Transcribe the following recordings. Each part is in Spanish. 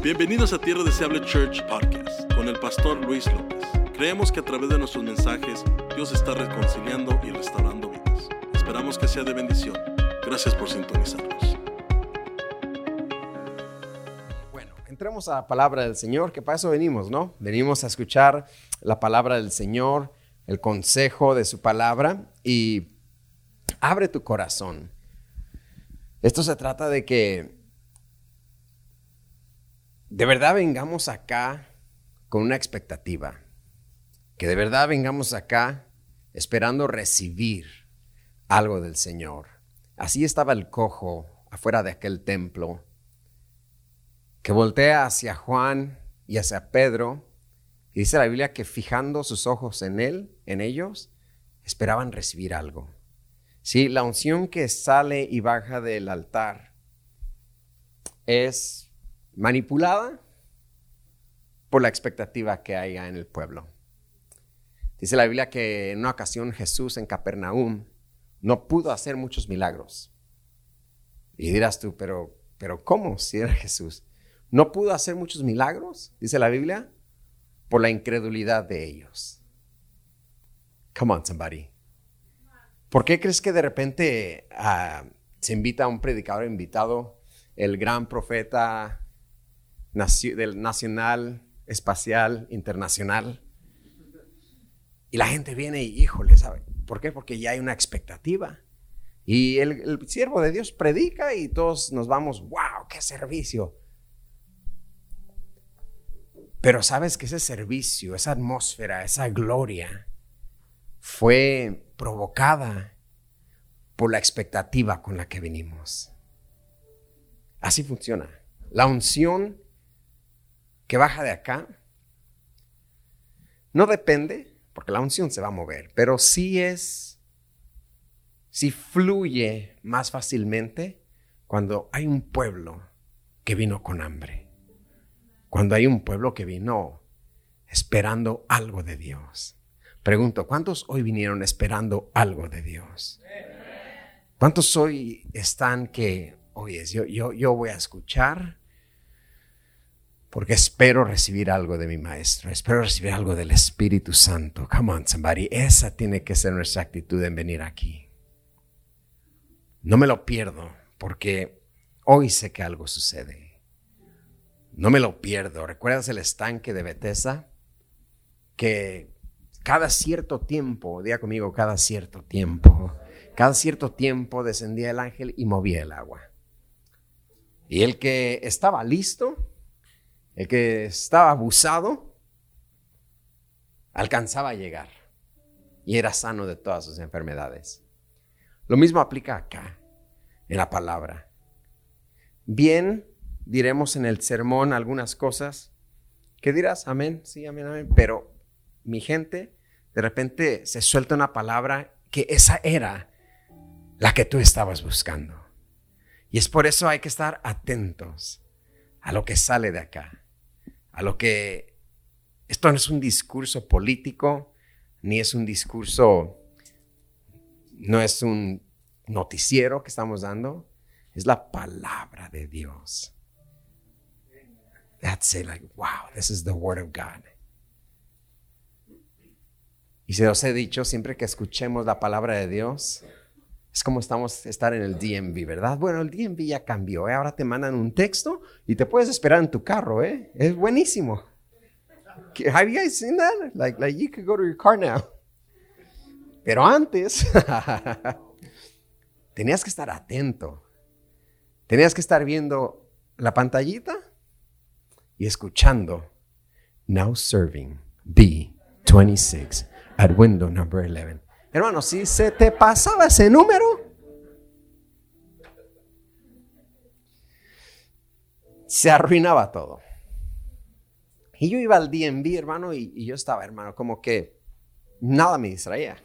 Bienvenidos a Tierra Deseable Church Podcast con el pastor Luis López. Creemos que a través de nuestros mensajes Dios está reconciliando y restaurando vidas. Esperamos que sea de bendición. Gracias por sintonizarnos. Bueno, entremos a la palabra del Señor, que para eso venimos, ¿no? Venimos a escuchar la palabra del Señor, el consejo de su palabra y abre tu corazón. Esto se trata de que de verdad vengamos acá con una expectativa. Que de verdad vengamos acá esperando recibir algo del Señor. Así estaba el cojo afuera de aquel templo, que voltea hacia Juan y hacia Pedro, y dice la Biblia que fijando sus ojos en él, en ellos, esperaban recibir algo. Sí, la unción que sale y baja del altar es manipulada por la expectativa que haya en el pueblo. Dice la Biblia que en una ocasión Jesús en Capernaum no pudo hacer muchos milagros. Y dirás tú, pero, pero ¿cómo si era Jesús? No pudo hacer muchos milagros, dice la Biblia, por la incredulidad de ellos. Come on, somebody. ¿Por qué crees que de repente ah, se invita a un predicador invitado, el gran profeta del nacional, espacial, internacional. Y la gente viene y, híjole, ¿sabe? ¿Por qué? Porque ya hay una expectativa. Y el, el siervo de Dios predica y todos nos vamos, wow, qué servicio. Pero sabes que ese servicio, esa atmósfera, esa gloria fue provocada por la expectativa con la que venimos. Así funciona. La unción que baja de acá no depende, porque la unción se va a mover, pero sí es, sí fluye más fácilmente cuando hay un pueblo que vino con hambre, cuando hay un pueblo que vino esperando algo de Dios. Pregunto, ¿cuántos hoy vinieron esperando algo de Dios? ¿Cuántos hoy están que, oye, yo, yo, yo voy a escuchar porque espero recibir algo de mi maestro, espero recibir algo del Espíritu Santo. Come on, somebody. Esa tiene que ser nuestra actitud en venir aquí. No me lo pierdo, porque hoy sé que algo sucede. No me lo pierdo. ¿Recuerdas el estanque de Bethesda? Que cada cierto tiempo, diga conmigo, cada cierto tiempo, cada cierto tiempo descendía el ángel y movía el agua. Y el que estaba listo, el que estaba abusado alcanzaba a llegar y era sano de todas sus enfermedades. Lo mismo aplica acá, en la palabra. Bien, diremos en el sermón algunas cosas que dirás, amén, sí, amén, amén, pero mi gente, de repente se suelta una palabra que esa era la que tú estabas buscando. Y es por eso hay que estar atentos a lo que sale de acá a lo que esto no es un discurso político, ni es un discurso, no es un noticiero que estamos dando, es la palabra de Dios. That's it, like, wow, this is the word of God. Y se os he dicho, siempre que escuchemos la palabra de Dios, es como estamos estar en el DMV, ¿verdad? Bueno, el DMV ya cambió, ¿eh? ahora te mandan un texto y te puedes esperar en tu carro, ¿eh? Es buenísimo. Have you guys seen that? Like, like you could go to your car now. Pero antes tenías que estar atento. Tenías que estar viendo la pantallita y escuchando. Now serving B26 at window number 11. Hermano, si se te pasaba ese número, se arruinaba todo. Y yo iba al DMV, hermano, y, yo estaba, hermano, como que nada me distraía.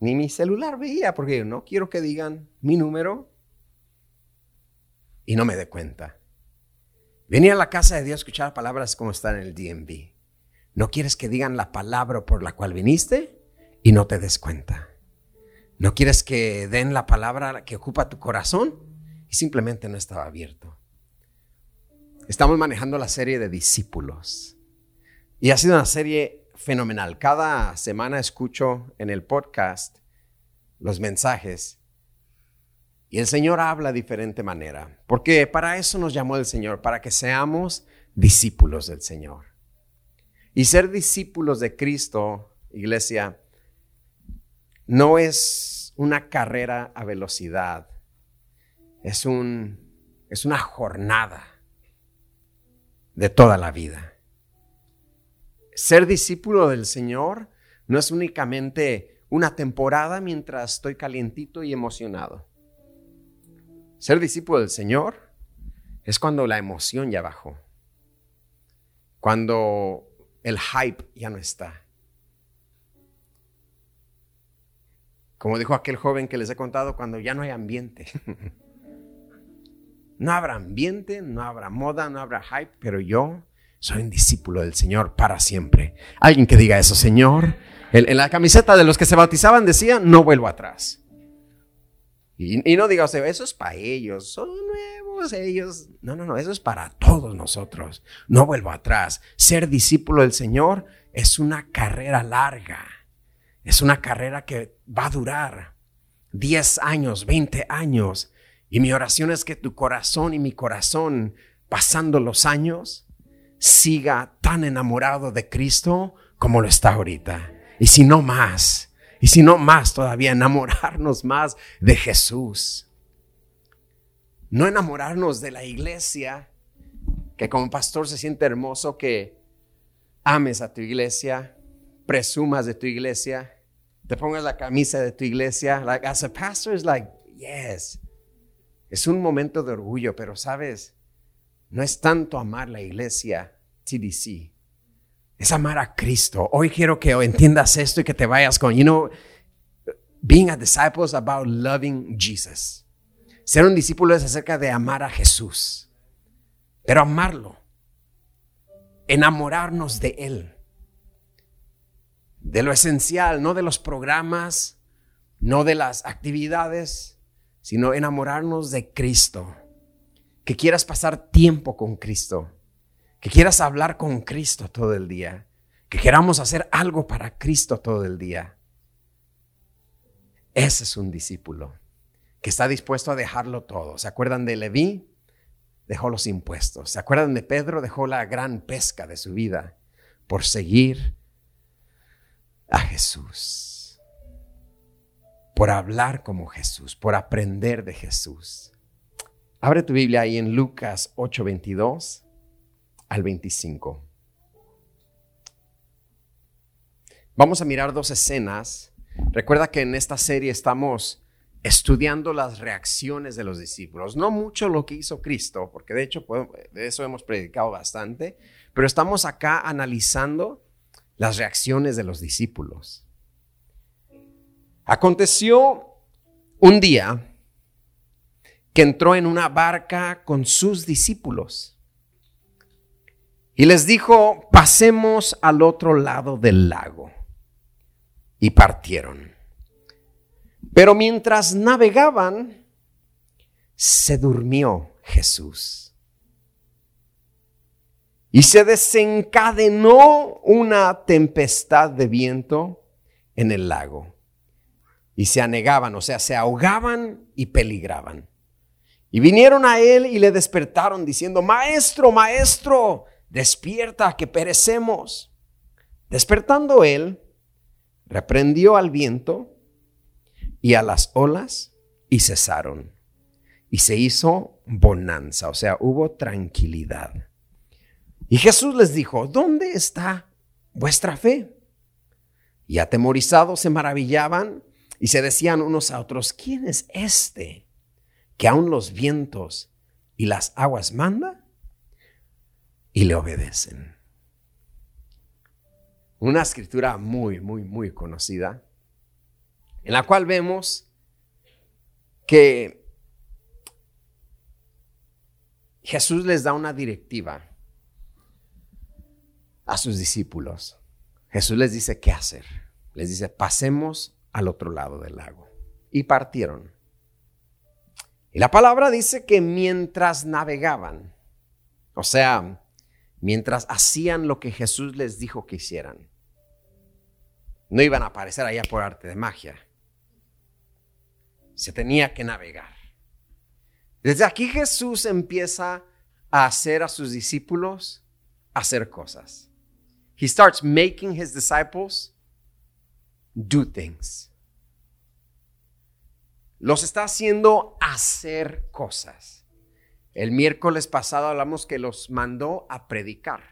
Ni mi celular veía, porque yo no quiero que digan mi número y no me dé cuenta. Venía a la casa de Dios a escuchar palabras como están en el DMV. ¿No quieres que digan la palabra por la cual viniste? Y no te des cuenta. No quieres que den la palabra que ocupa tu corazón y simplemente no estaba abierto. Estamos manejando la serie de discípulos. Y ha sido una serie fenomenal. Cada semana escucho en el podcast los mensajes y el Señor habla de diferente manera. Porque para eso nos llamó el Señor, para que seamos discípulos del Señor. Y ser discípulos de Cristo, iglesia, no es una carrera a velocidad, es, un, es una jornada de toda la vida. Ser discípulo del Señor no es únicamente una temporada mientras estoy calientito y emocionado. Ser discípulo del Señor es cuando la emoción ya bajó, cuando el hype ya no está. Como dijo aquel joven que les he contado, cuando ya no hay ambiente. No habrá ambiente, no habrá moda, no habrá hype, pero yo soy un discípulo del Señor para siempre. Alguien que diga eso, Señor. En, la camiseta de los que se bautizaban decía, no vuelvo atrás. Y, no diga, eso es para ellos, son nuevos ellos. No, no, no, eso es para todos nosotros. No vuelvo atrás. Ser discípulo del Señor es una carrera larga. Es una carrera que va a durar 10 años, 20 años. Y mi oración es que tu corazón y mi corazón, pasando los años, siga tan enamorado de Cristo como lo está ahorita. Y si no más, y si no más todavía, enamorarnos más de Jesús. No enamorarnos de la iglesia, que como pastor se siente hermoso que ames a tu iglesia, presumas de tu iglesia, te pongas la camisa de tu iglesia. Like as a pastor, is like, yes, es un momento de orgullo, pero sabes, no es tanto amar la iglesia TDC, es amar a Cristo. Hoy quiero que entiendas esto y que te vayas con, you know, being a disciple is about loving Jesus. Ser un discípulo es acerca de amar a Jesús, pero amarlo, enamorarnos de Él, de lo esencial, no de los programas, no de las actividades, sino enamorarnos de Cristo. Que quieras pasar tiempo con Cristo. Que quieras hablar con Cristo todo el día. Que queramos hacer algo para Cristo todo el día. Ese es un discípulo que está dispuesto a dejarlo todo. ¿Se acuerdan de Leví? Dejó los impuestos. ¿Se acuerdan de Pedro? Dejó la gran pesca de su vida por seguir Jesús por hablar como Jesús, por aprender de Jesús. Abre tu Biblia ahí en Lucas 8:22 al 25. Vamos a mirar dos escenas. Recuerda que en esta serie estamos estudiando las reacciones de los discípulos. No mucho lo que hizo Cristo, porque de hecho de eso hemos predicado bastante, pero estamos acá analizando las reacciones de los discípulos. Aconteció un día que entró en una barca con sus discípulos y les dijo, pasemos al otro lado del lago. Y partieron. Pero mientras navegaban, se durmió Jesús. Y se desencadenó una tempestad de viento en el lago y se anegaban, o sea, se ahogaban y peligraban. Y vinieron a él y le despertaron diciendo, Maestro, Maestro, despierta que perecemos. Despertando él, reprendió al viento y a las olas y cesaron. Y se hizo bonanza, o sea, hubo tranquilidad. Y Jesús les dijo, ¿dónde está vuestra fe? Y atemorizados se maravillaban y se decían unos a otros, ¿quién es este que aún los vientos y las aguas manda y le obedecen? Una escritura muy, muy, muy conocida, en la cual vemos que Jesús les da una directiva a sus discípulos. Jesús les dice qué hacer. Les dice, pasemos al otro lado del lago. Y partieron. Y la palabra dice que mientras navegaban, O sea, mientras hacían lo que Jesús les dijo que hicieran, no iban a aparecer allá por arte de magia. Se tenía que navegar. Desde aquí Jesús empieza a hacer a sus discípulos hacer cosas. He starts making his disciples do things. Los está haciendo hacer cosas. El miércoles pasado hablamos que los mandó a predicar.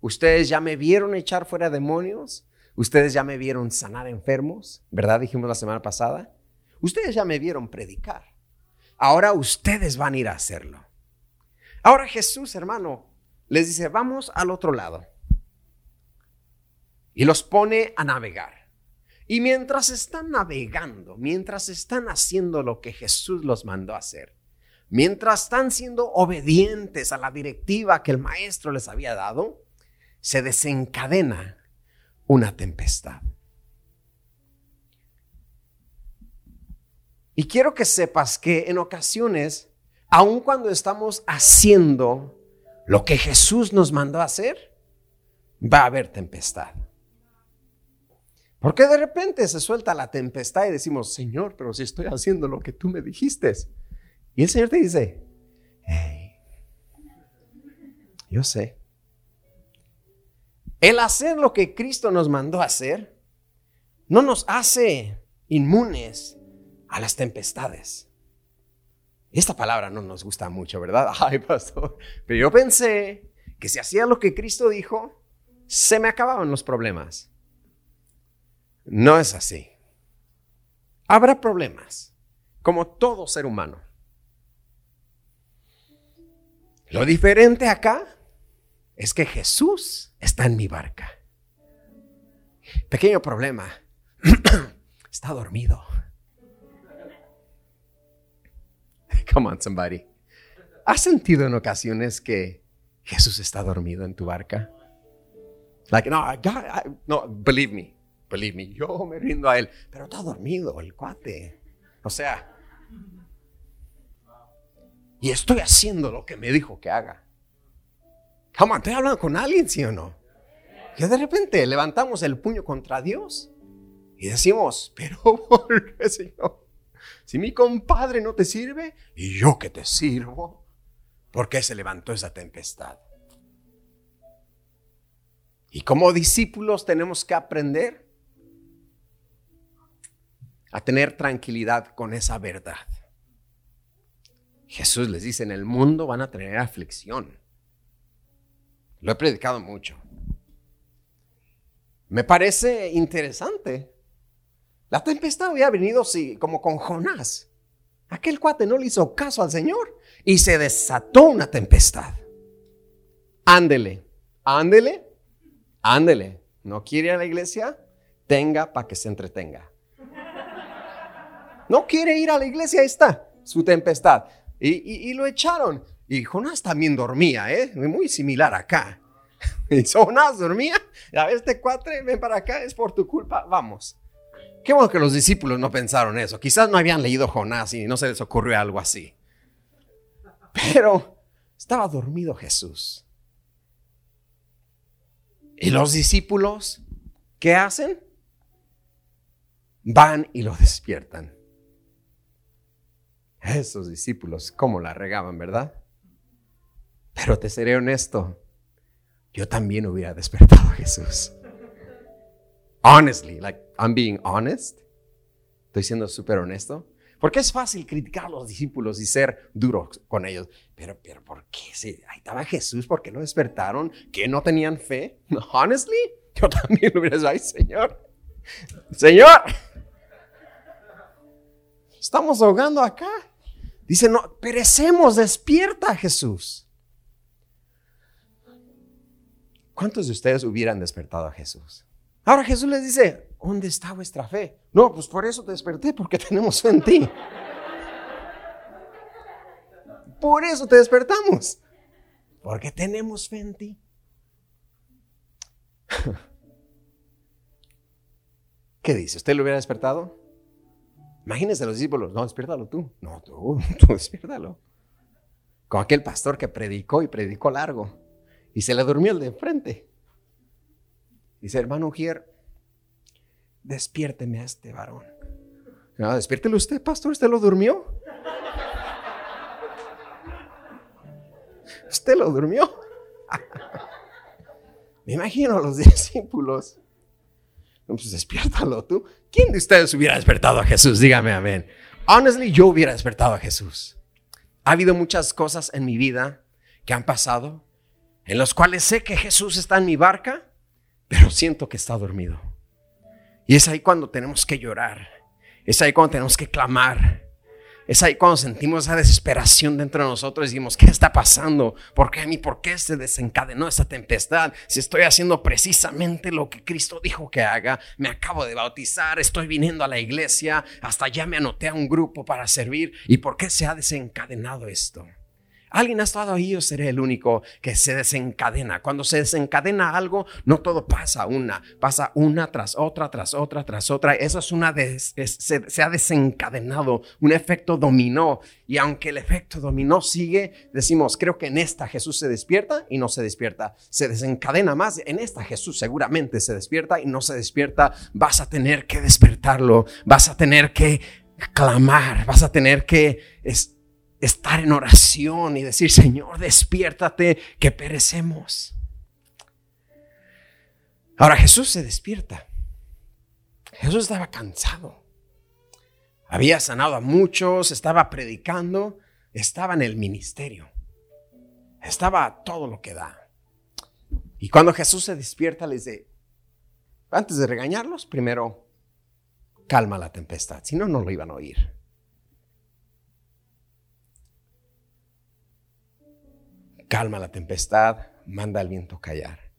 Ustedes ya me vieron echar fuera demonios. Ustedes ya me vieron sanar enfermos, ¿verdad? Dijimos la semana pasada. Ustedes ya me vieron predicar. Ahora ustedes van a ir a hacerlo. Ahora Jesús, hermano, les dice, vamos al otro lado. Y los pone a navegar. Y mientras están navegando, mientras están haciendo lo que Jesús los mandó a hacer, mientras están siendo obedientes a la directiva que el maestro les había dado, se desencadena una tempestad. Y quiero que sepas que en ocasiones, aun cuando estamos haciendo lo que Jesús nos mandó a hacer, va a haber tempestad. Porque de repente se suelta la tempestad y decimos, Señor, pero si estoy haciendo lo que tú me dijiste. Y el Señor te dice, hey, yo sé. El hacer lo que Cristo nos mandó hacer no nos hace inmunes a las tempestades. Esta palabra no nos gusta mucho, ¿verdad? Ay, pastor. Pero yo pensé que si hacía lo que Cristo dijo, se me acababan los problemas. No es así. Habrá problemas, como todo ser humano. Lo diferente acá es que Jesús está en mi barca. Pequeño problema. está dormido. Come on, somebody. ¿Has sentido en ocasiones que Jesús está dormido en tu barca? Like, no, no, believe me, yo me rindo a él, pero está dormido el cuate. O sea, y estoy haciendo lo que me dijo que haga. Come on, estoy hablando con alguien, ¿sí o no? Que de repente levantamos el puño contra Dios y decimos, pero ¿por qué, Señor? Si mi compadre no te sirve, y yo que te sirvo, ¿por qué se levantó esa tempestad? Y como discípulos tenemos que aprender a tener tranquilidad con esa verdad. Jesús les dice, en el mundo van a tener aflicción. Lo he predicado mucho. Me parece interesante la tempestad había venido sí, como con Jonás. Aquel cuate no le hizo caso al Señor y se desató una tempestad. Ándele, ándele, ándele. ¿No quiere a la iglesia? Tenga para que se entretenga. No quiere ir a la iglesia, ahí está su tempestad. Y, lo echaron. Y Jonás también dormía, ¿eh? Muy similar acá. Y Jonás dormía. A ver, este cuate, ven para acá, es por tu culpa. Vamos. Qué bueno que los discípulos no pensaron eso. Quizás no habían leído Jonás y no se les ocurrió algo así. Pero estaba dormido Jesús. ¿Y los discípulos qué hacen? Van y lo despiertan. Esos discípulos, ¿cómo la regaban, verdad? Pero te seré honesto, yo también hubiera despertado a Jesús. Honestly, like I'm being honest. Estoy siendo súper honesto. Porque es fácil criticar a los discípulos y ser duros con ellos. Pero, pero, ¿por qué? Si ahí estaba Jesús, ¿por qué no despertaron? ¿Que no tenían fe? honestly, yo también lo hubiera dicho, ay, Señor. Señor. Estamos ahogando acá. Dice, no, perecemos, despierta Jesús. ¿Cuántos de ustedes hubieran despertado a Jesús? Ahora Jesús les dice, ¿dónde está vuestra fe? No, pues por eso te desperté, porque tenemos fe en ti. Por eso te despertamos, porque tenemos fe en ti. ¿Qué dice? ¿Usted lo hubiera despertado? Imagínese los discípulos, no, despiértalo tú. No, tú, tú despiértalo. con aquel pastor que predicó y predicó largo y se le durmió el de enfrente. Dice, hermano Gier, despiérteme a este varón. No, despiértelo usted, pastor, ¿usted lo durmió? ¿Usted lo durmió? Me imagino a los discípulos. Pues despiértalo tú. ¿Quién de ustedes hubiera despertado a Jesús? Dígame amén. Honestly, yo hubiera despertado a Jesús. Ha habido muchas cosas en mi vida que han pasado en las cuales sé que Jesús está en mi barca, pero siento que está dormido. Y es ahí cuando tenemos que llorar. Es ahí cuando tenemos que clamar. Es ahí cuando sentimos esa desesperación dentro de nosotros y decimos, ¿qué está pasando? ¿Por qué a mí? ¿Por qué se desencadenó esa tempestad? Si estoy haciendo precisamente lo que Cristo dijo que haga, me acabo de bautizar, estoy viniendo a la iglesia, hasta ya me anoté a un grupo para servir. ¿Y por qué se ha desencadenado esto? Alguien ha estado ahí, yo seré el único que se desencadena. Cuando se desencadena algo, no todo pasa una, pasa una tras otra, tras otra, tras otra. Eso es una, se, ha desencadenado, un efecto dominó. Y aunque el efecto dominó sigue, decimos, creo que en esta Jesús se despierta y no se despierta. Se desencadena más, en esta Jesús seguramente se despierta y no se despierta. Vas a tener que despertarlo, vas a tener que clamar, vas a tener que estar en oración y decir, Señor, despiértate, que perecemos. Ahora Jesús se despierta. Jesús estaba cansado. Había sanado a muchos, estaba predicando, estaba en el ministerio. Estaba todo lo que da. Y cuando Jesús se despierta, les dice, antes de regañarlos, primero calma la tempestad, si no, no lo iban a oír. Calma la tempestad, manda al viento callar.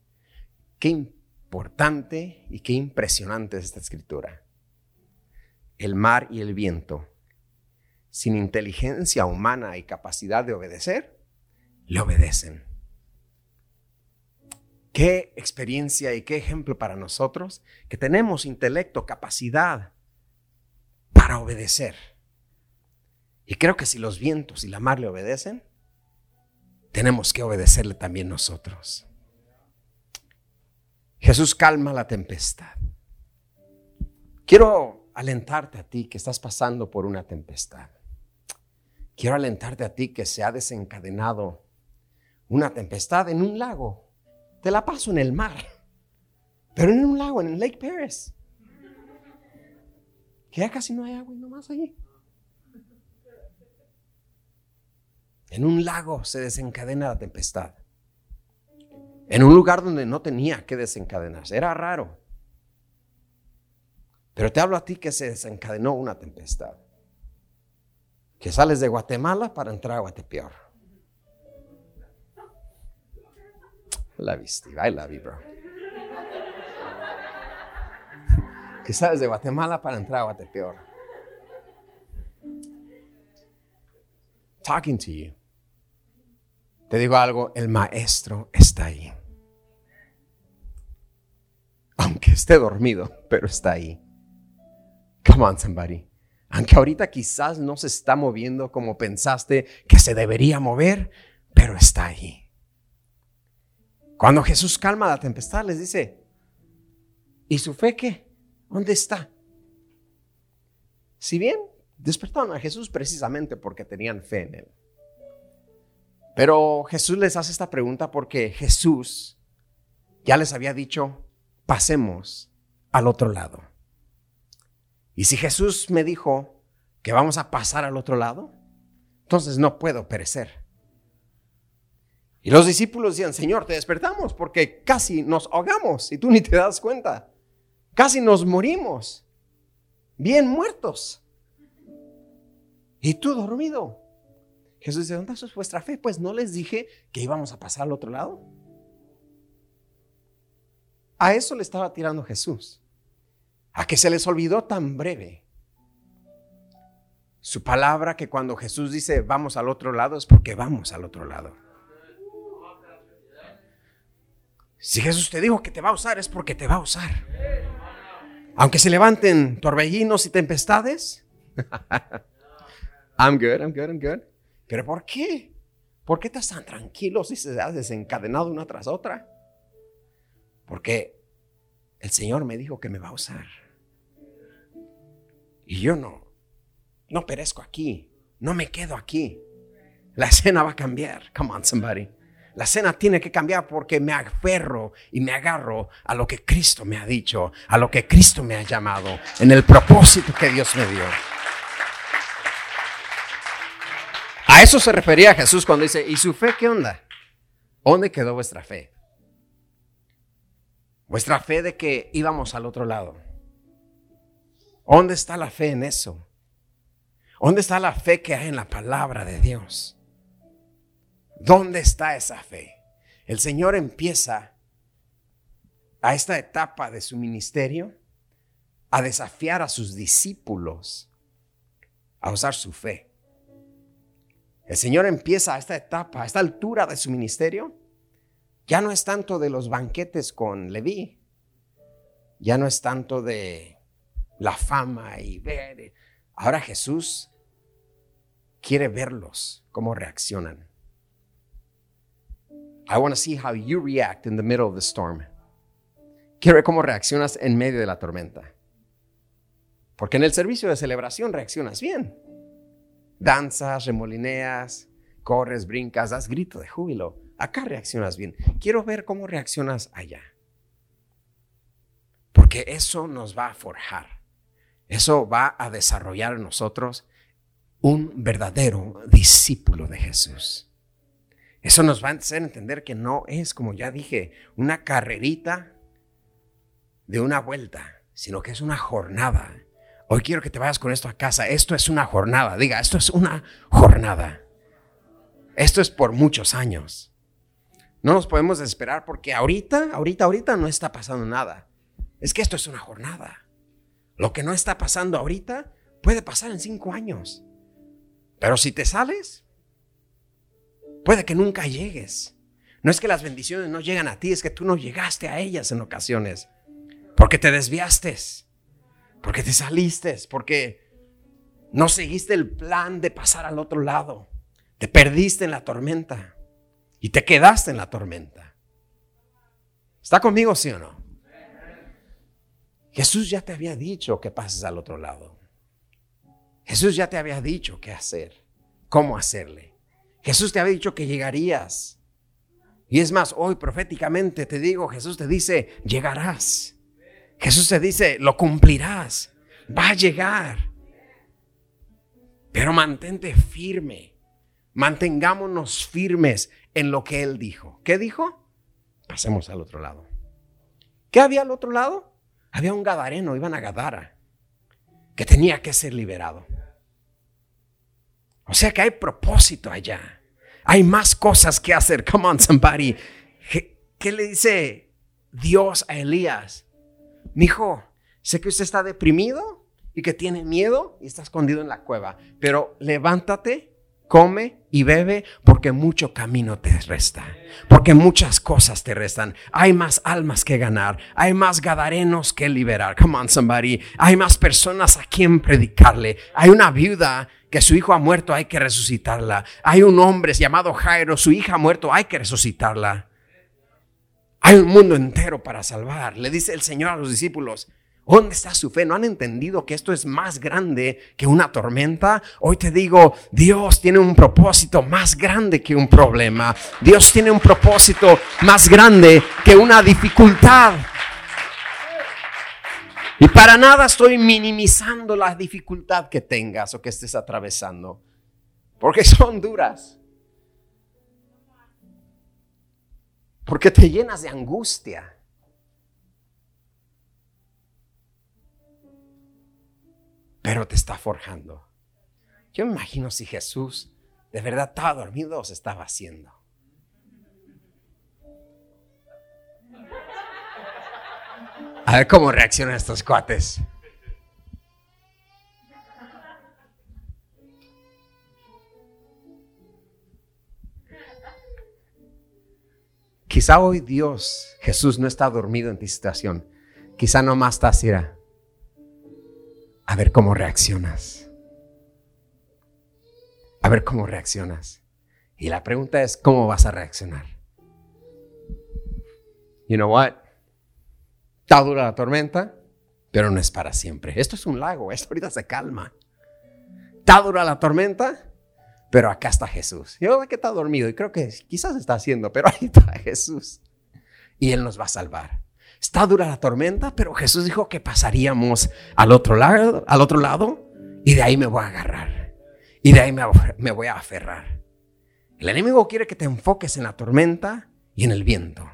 Qué importante y qué impresionante es esta escritura. El mar y el viento, sin inteligencia humana y capacidad de obedecer, le obedecen. Qué experiencia y qué ejemplo para nosotros que tenemos intelecto, capacidad para obedecer. Y creo que si los vientos y la mar le obedecen, tenemos que obedecerle también nosotros. Jesús calma la tempestad. Quiero alentarte a ti que estás pasando por una tempestad. Quiero alentarte a ti que se ha desencadenado una tempestad en un lago. Te la paso en el mar, pero en un lago, en Lake Paris. Que ya casi no hay agua y nomás allí. En un lago se desencadena la tempestad. En un lugar donde no tenía que desencadenarse. Era raro. Pero te hablo a ti que se desencadenó una tempestad. Que sales de Guatemala para entrar a Guatepeor. La viste, I love you, bro. Que sales de Guatemala para entrar a Guatepeor. Talking to you. Te digo algo, el maestro está ahí. Aunque esté dormido, pero está ahí. Come on, somebody. Aunque ahorita quizás no se está moviendo como pensaste que se debería mover, pero está ahí. Cuando Jesús calma la tempestad, les dice, ¿y su fe qué? ¿Dónde está? Si bien despertaron a Jesús precisamente porque tenían fe en él. Pero Jesús les hace esta pregunta porque Jesús ya les había dicho, pasemos al otro lado. Y si Jesús me dijo que vamos a pasar al otro lado, entonces no puedo perecer. Y los discípulos decían, Señor, te despertamos porque casi nos ahogamos y tú ni te das cuenta. Casi nos morimos, bien muertos. Y tú dormido. Jesús dice, ¿dónde es vuestra fe? Pues no les dije que íbamos a pasar al otro lado. A eso le estaba tirando Jesús. A que se les olvidó tan breve. Su palabra que cuando Jesús dice vamos al otro lado es porque vamos al otro lado. Si Jesús te dijo que te va a usar es porque te va a usar. Aunque se levanten torbellinos y tempestades. I'm good, I'm good, I'm good. ¿Pero por qué? ¿Por qué estás tan tranquilo si se ha desencadenado una tras otra? Porque el Señor me dijo que me va a usar. Y yo no, no perezco aquí, no me quedo aquí. La escena va a cambiar. Come on, somebody. La escena tiene que cambiar porque me aferro y me agarro a lo que Cristo me ha dicho, a lo que Cristo me ha llamado, en el propósito que Dios me dio. A eso se refería Jesús cuando dice, ¿y su fe qué onda? ¿Dónde quedó vuestra fe? Vuestra fe de que íbamos al otro lado. ¿Dónde está la fe en eso? ¿Dónde está la fe que hay en la palabra de Dios? ¿Dónde está esa fe? El Señor empieza a esta etapa de su ministerio a desafiar a sus discípulos a usar su fe. El Señor empieza esta etapa, a esta altura de su ministerio. Ya no es tanto de los banquetes con Leví. Ya no es tanto de la fama y ver. Ahora Jesús quiere verlos, cómo reaccionan. I want to see how you react in the middle of the storm. Quiero ver cómo reaccionas en medio de la tormenta. Porque en el servicio de celebración reaccionas bien danzas, remolineas, corres, brincas, das grito de júbilo. Acá reaccionas bien. Quiero ver cómo reaccionas allá. Porque eso nos va a forjar. Eso va a desarrollar en nosotros un verdadero discípulo de Jesús. Eso nos va a hacer entender que no es, como ya dije, una carrerita de una vuelta, sino que es una jornada Hoy quiero que te vayas con esto a casa. Esto es una jornada. Diga, esto es una jornada. Esto es por muchos años. No nos podemos desesperar porque ahorita, ahorita, ahorita no está pasando nada. Es que esto es una jornada. Lo que no está pasando ahorita puede pasar en cinco años. Pero si te sales, puede que nunca llegues. No es que las bendiciones no llegan a ti, es que tú no llegaste a ellas en ocasiones. Porque te desviaste porque te saliste, porque no seguiste el plan de pasar al otro lado. Te perdiste en la tormenta y te quedaste en la tormenta. ¿Está conmigo, sí o no? Jesús ya te había dicho que pases al otro lado. Jesús ya te había dicho qué hacer, cómo hacerle. Jesús te había dicho que llegarías. Y es más, hoy proféticamente te digo, Jesús te dice, llegarás. Jesús te dice, lo cumplirás, va a llegar. Pero mantente firme, mantengámonos firmes en lo que Él dijo. ¿Qué dijo? Pasemos al otro lado. ¿Qué había al otro lado? Había un gadareno, iban a Gadara, que tenía que ser liberado. O sea que hay propósito allá. Hay más cosas que hacer. Come on, somebody. ¿Qué le dice Dios a Elías? Mijo, sé que usted está deprimido y que tiene miedo y está escondido en la cueva, pero levántate, come y bebe porque mucho camino te resta, porque muchas cosas te restan. Hay más almas que ganar, hay más gadarenos que liberar. Come on, somebody. Hay más personas a quien predicarle. Hay una viuda que su hijo ha muerto, hay que resucitarla. Hay un hombre llamado Jairo, su hija ha muerto, hay que resucitarla. Hay un mundo entero para salvar. Le dice el Señor a los discípulos, ¿dónde está su fe? ¿No han entendido que esto es más grande que una tormenta? Hoy te digo, Dios tiene un propósito más grande que un problema. Dios tiene un propósito más grande que una dificultad. Y para nada estoy minimizando la dificultad que tengas o que estés atravesando, porque son duras. Porque te llenas de angustia. Pero te está forjando. Yo me imagino si Jesús de verdad estaba dormido o se estaba haciendo. A ver cómo reaccionan estos cuates. Quizá hoy Dios, Jesús, no está dormido en tu situación. Quizá nomás estás ira. A ver cómo reaccionas. A ver cómo reaccionas. Y la pregunta es, ¿cómo vas a reaccionar? You know what? Está dura la tormenta, pero no es para siempre. Esto es un lago, esto ahorita se calma. Está dura la tormenta, pero acá está Jesús. Yo sé que está dormido y creo que quizás está haciendo, pero ahí está Jesús. Y Él nos va a salvar. Está dura la tormenta, pero Jesús dijo que pasaríamos al otro lado, al otro lado, y de ahí me voy a agarrar. Y de ahí me, me voy a aferrar. El enemigo quiere que te enfoques en la tormenta y en el viento.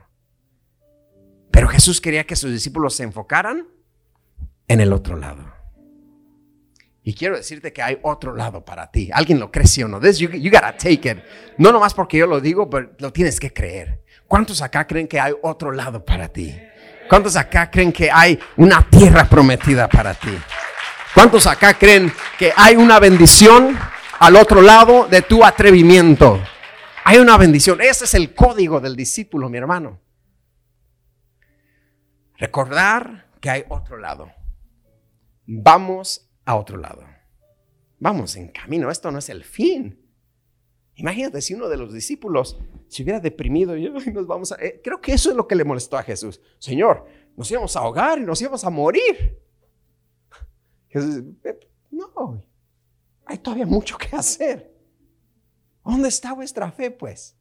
Pero Jesús quería que sus discípulos se enfocaran en el otro lado. Y quiero decirte que hay otro lado para ti. ¿Alguien lo cree o no? This, you, you gotta take it. No nomás porque yo lo digo, pero lo tienes que creer. ¿Cuántos acá creen que hay otro lado para ti? ¿Cuántos acá creen que hay una tierra prometida para ti? ¿Cuántos acá creen que hay una bendición al otro lado de tu atrevimiento? Hay una bendición. Ese es el código del discípulo, mi hermano. Recordar que hay otro lado. Vamos a otro lado. Vamos en camino. Esto no es el fin. Imagínate si uno de los discípulos se hubiera deprimido y nos vamos a... Eh, creo que eso es lo que le molestó a Jesús. Señor, nos íbamos a ahogar y nos íbamos a morir. Jesús, eh, no, hay todavía mucho que hacer. ¿Dónde está vuestra fe, pues?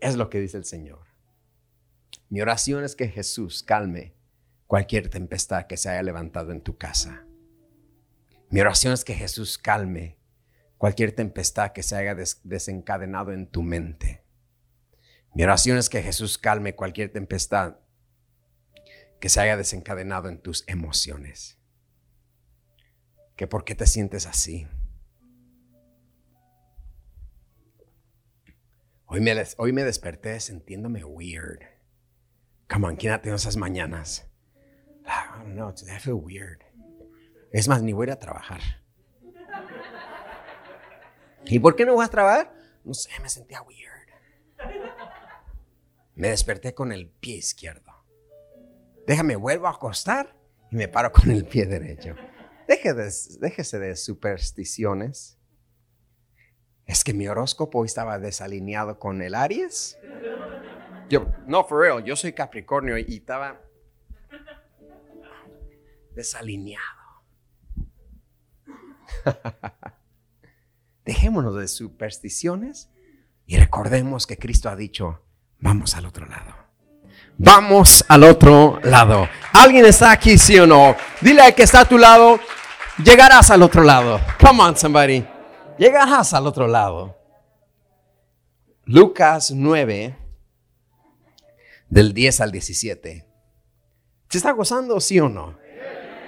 Es lo que dice el Señor. Mi oración es que Jesús calme cualquier tempestad que se haya levantado en tu casa. Mi oración es que Jesús calme cualquier tempestad que se haya desencadenado en tu mente. Mi oración es que Jesús calme cualquier tempestad que se haya desencadenado en tus emociones. Que por qué te sientes así. Hoy me, hoy me desperté sintiéndome weird. Come ¿quién ha tenido esas mañanas? I don't know, I feel weird. Es más, ni voy a trabajar. ¿Y por qué no vas a trabajar? No sé, me sentía weird. Me desperté con el pie izquierdo. Déjame, vuelvo a acostar y me paro con el pie derecho. déjese de supersticiones. Es que mi horóscopo estaba desalineado con el Aries. Yo, no, for real, yo soy Capricornio y estaba desalineado. Dejémonos de supersticiones y recordemos que Cristo ha dicho, vamos al otro lado. Vamos al otro lado. ¿Alguien está aquí, sí o no? Dile que está a tu lado, llegarás al otro lado. Come on, somebody. Llegarás al otro lado. Lucas 9, del 10 al 17. ¿Se está gozando, sí o no?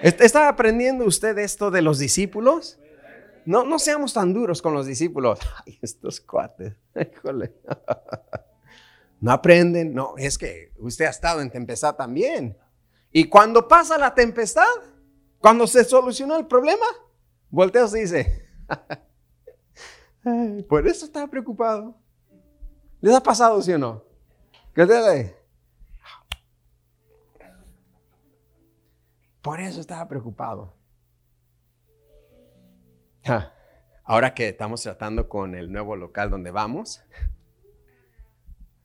¿Está aprendiendo usted esto de los discípulos? No, no seamos tan duros con los discípulos. Ay, estos cuates. No aprenden. No, es que usted ha estado en tempestad también. Y cuando pasa la tempestad, cuando se solucionó el problema, voltea y dice, por eso estaba preocupado. ¿Les ha pasado, sí o no? ¿Qué te Por eso estaba preocupado. Ahora que estamos tratando con el nuevo local donde vamos,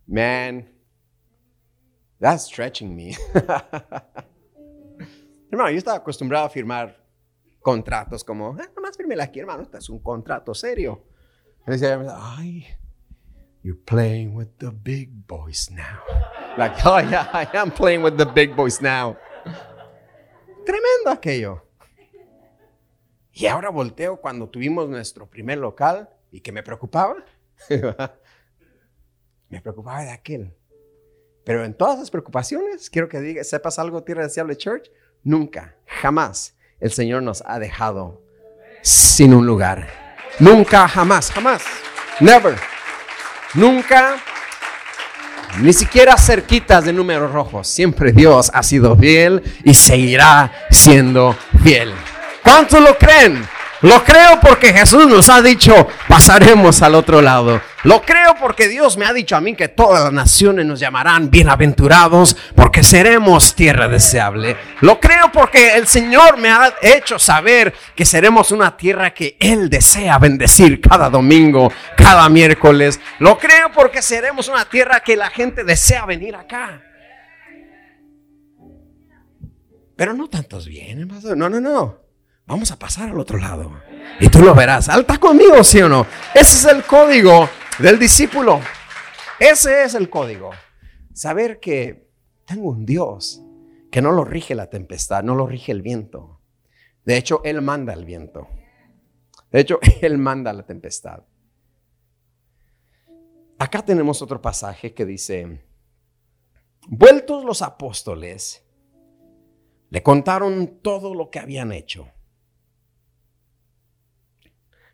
man, that's stretching me. hermano, yo estaba acostumbrado a firmar contratos como, ah, nomás firme aquí, hermano, este es un contrato serio. Y decía, ay, you're playing with the big boys now. Like, oh yeah, I am playing with the big boys now. Tremendo aquello. Y ahora volteo cuando tuvimos nuestro primer local y que me preocupaba. me preocupaba de aquel. Pero en todas las preocupaciones, quiero que diga, sepas algo, Tierra Deseable Church, nunca, jamás el Señor nos ha dejado sin un lugar. Nunca, jamás, jamás. Never. Nunca, ni siquiera cerquitas de números rojos. Siempre Dios ha sido fiel y seguirá siendo fiel. ¿Cuántos lo creen? Lo creo porque Jesús nos ha dicho, pasaremos al otro lado. Lo creo porque Dios me ha dicho a mí que todas las naciones nos llamarán bienaventurados porque seremos tierra deseable. Lo creo porque el Señor me ha hecho saber que seremos una tierra que Él desea bendecir cada domingo, cada miércoles. Lo creo porque seremos una tierra que la gente desea venir acá. Pero no tantos vienen, no, no, no. Vamos a pasar al otro lado. Y tú lo verás. ¿Alta conmigo, sí o no? Ese es el código del discípulo. Ese es el código. Saber que tengo un Dios que no lo rige la tempestad, no lo rige el viento. De hecho, Él manda el viento. De hecho, Él manda la tempestad. Acá tenemos otro pasaje que dice, vueltos los apóstoles, le contaron todo lo que habían hecho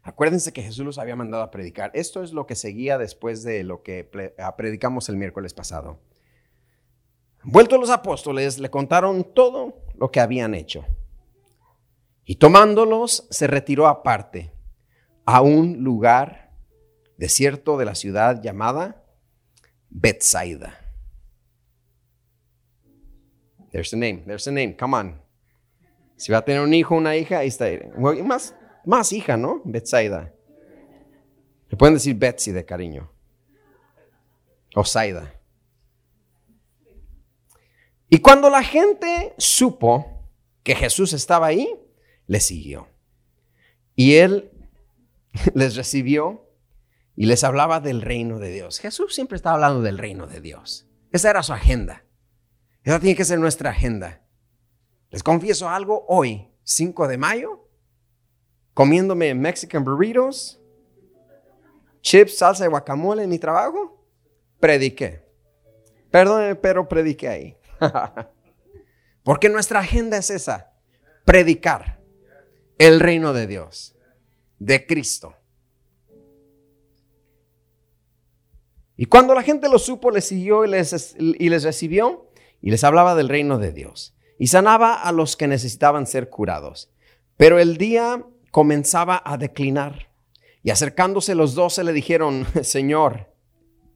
Acuérdense que Jesús los había mandado a predicar. Esto es lo que seguía después de lo que ah, predicamos el miércoles pasado. Vueltos los apóstoles, le contaron todo lo que habían hecho. Y tomándolos, se retiró aparte a un lugar desierto de la ciudad llamada Bethsaida. There's the name, there's the name, come on. Si va a tener un hijo, una hija, ahí está. Más, más hija, ¿no? Betsaida. Le pueden decir Betsy de cariño. O Saida. Y cuando la gente supo que Jesús estaba ahí, le siguió. Y él les recibió y les hablaba del reino de Dios. Jesús siempre estaba hablando del reino de Dios. Esa era su agenda. Esa tiene que ser nuestra agenda. Les confieso algo hoy, 5 de mayo, comiéndome Mexican burritos, chips, salsa y guacamole en mi trabajo, prediqué. Perdón, pero prediqué ahí. Porque nuestra agenda es esa, predicar el reino de Dios, de Cristo. Y cuando la gente lo supo, les siguió y les, y les recibió y les hablaba del reino de Dios. Y sanaba a los que necesitaban ser curados. Pero el día comenzaba a declinar. Y acercándose los doce le dijeron, Señor,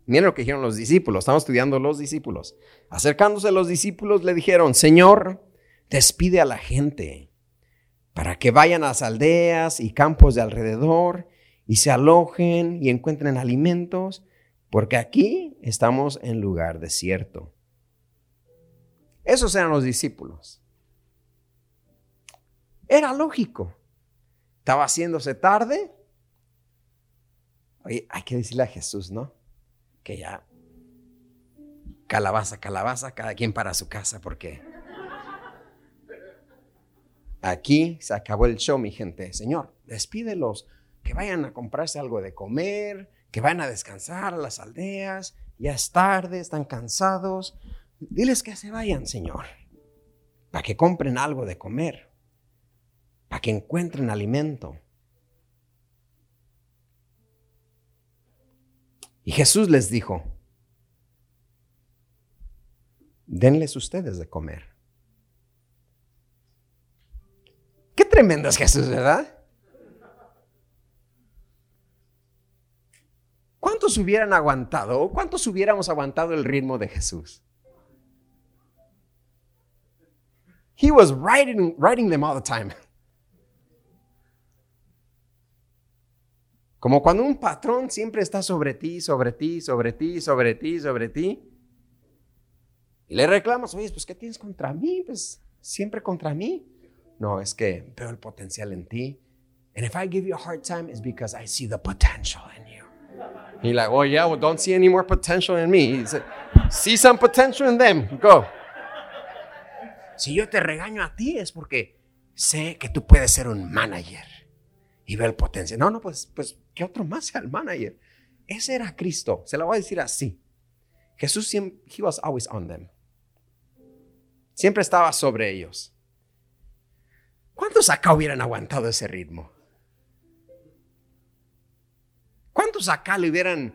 miren lo que dijeron los discípulos, estamos estudiando los discípulos. Acercándose los discípulos le dijeron, Señor, despide a la gente para que vayan a las aldeas y campos de alrededor y se alojen y encuentren alimentos, porque aquí estamos en lugar desierto. Esos eran los discípulos. Era lógico. Estaba haciéndose tarde. Oye, hay que decirle a Jesús, ¿no? Que ya calabaza, calabaza, cada quien para su casa, porque aquí se acabó el show, mi gente. Señor, despídelos, que vayan a comprarse algo de comer, que vayan a descansar a las aldeas. Ya es tarde, están cansados. Diles que se vayan, Señor, para que compren algo de comer para que encuentren alimento. Y Jesús les dijo, denles ustedes de comer. Qué tremendo es Jesús, ¿verdad? ¿Cuántos hubieran aguantado cuántos hubiéramos aguantado el ritmo de Jesús? He was writing, writing them all the time. Como cuando un patrón siempre está sobre ti, sobre ti, sobre ti, sobre ti, sobre ti. Y le reclamas, oye, pues ¿qué tienes contra mí? Pues siempre contra mí. No, es que veo el potencial en ti. And if I give you a hard time, it's because I see the potential in you. Y like, oh yeah, well don't see any more potential in me. see some potential in them. Go. Si yo te regaño a ti es porque sé que tú puedes ser un manager y ve el potencial. No, no, pues, pues ¿Qué otro más sea el manager? Ese era Cristo. Se lo voy a decir así. Jesús siempre, he was always on them. Siempre estaba sobre ellos. ¿Cuántos acá hubieran aguantado ese ritmo? ¿Cuántos acá le hubieran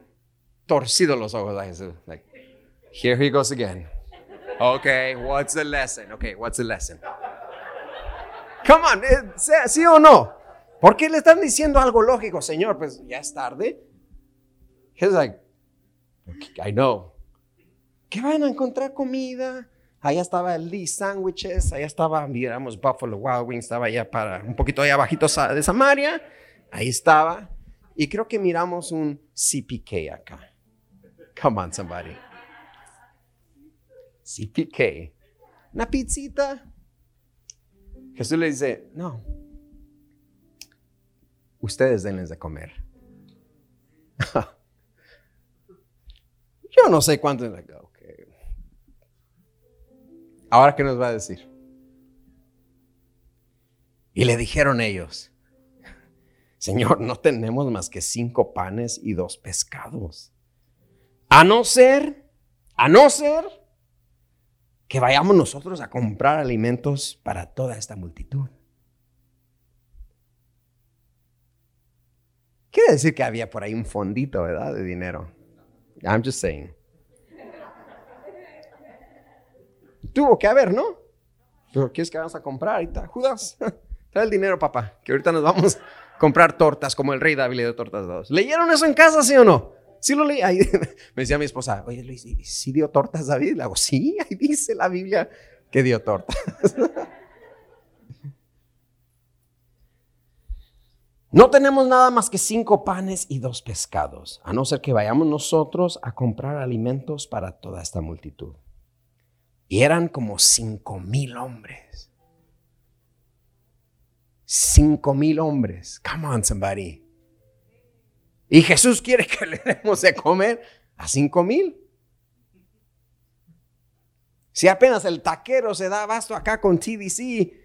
torcido los ojos a Jesús? Like, here he goes again. Okay, what's the lesson? Okay, what's the lesson? Come on, eh, ¿sí o no? ¿Por qué le están diciendo algo lógico, Señor? Pues ya es tarde. He's like, I know. ¿Qué van a encontrar comida? Allá estaba el Lee Sandwiches, allá estaba, miramos Buffalo Wild Wings, estaba allá para un poquito allá abajito de Samaria. Ahí estaba. Y creo que miramos un CPK acá. Come on, somebody. CPK. Una pizzita. Jesús le dice, no. Ustedes denles de comer. Yo no sé cuánto. Ahora, ¿qué nos va a decir? Y le dijeron ellos, Señor, no tenemos más que cinco panes y dos pescados. A no ser, a no ser que vayamos nosotros a comprar alimentos para toda esta multitud. Quiere decir que había por ahí un fondito, ¿verdad? De dinero. I'm just saying. Tuvo que haber, ¿no? Pero ¿quieres que vamos a comprar ahorita? Judas, trae el dinero, papá, que ahorita nos vamos comprar tortas como el rey David le dio tortas dos. ¿Leyeron eso en casa, sí o no? Sí lo leí. Me decía mi esposa, oye Luis, ¿sí dio tortas David? Le hago, sí, ahí dice la Biblia que dio tortas. No tenemos nada más que cinco panes y dos pescados, a no ser que vayamos nosotros a comprar alimentos para toda esta multitud. Y eran como cinco mil hombres. Cinco mil hombres. Come on, somebody. Y Jesús quiere que le demos de comer a cinco mil. Si apenas el taquero se da abasto acá con TDC.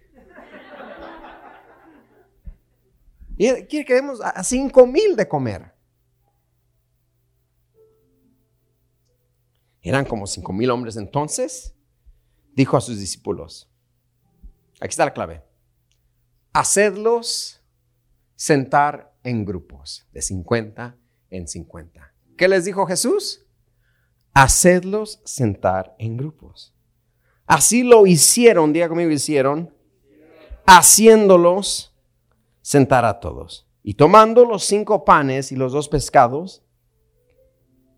Y quiere que demos a cinco mil de comer. Eran como cinco mil hombres. Entonces dijo a sus discípulos: Aquí está la clave hacedlos sentar en grupos de 50 en 50. ¿Qué les dijo Jesús? Hacedlos sentar en grupos. Así lo hicieron, diga conmigo, hicieron, haciéndolos sentar a todos. Y tomando los cinco panes y los dos pescados,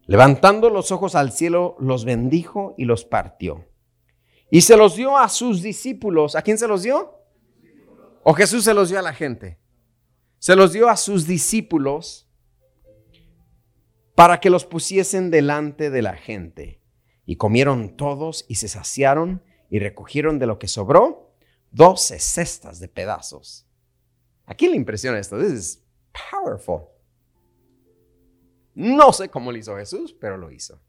levantando los ojos al cielo, los bendijo y los partió. Y se los dio a sus discípulos. ¿A quién se los dio? ¿O Jesús se los dio a la gente? Se los dio a sus discípulos para que los pusiesen delante de la gente. Y comieron todos y se saciaron y recogieron de lo que sobró doce cestas de pedazos. ¿A quién le impresiona esto? This is powerful. No sé cómo lo hizo Jesús, pero lo hizo.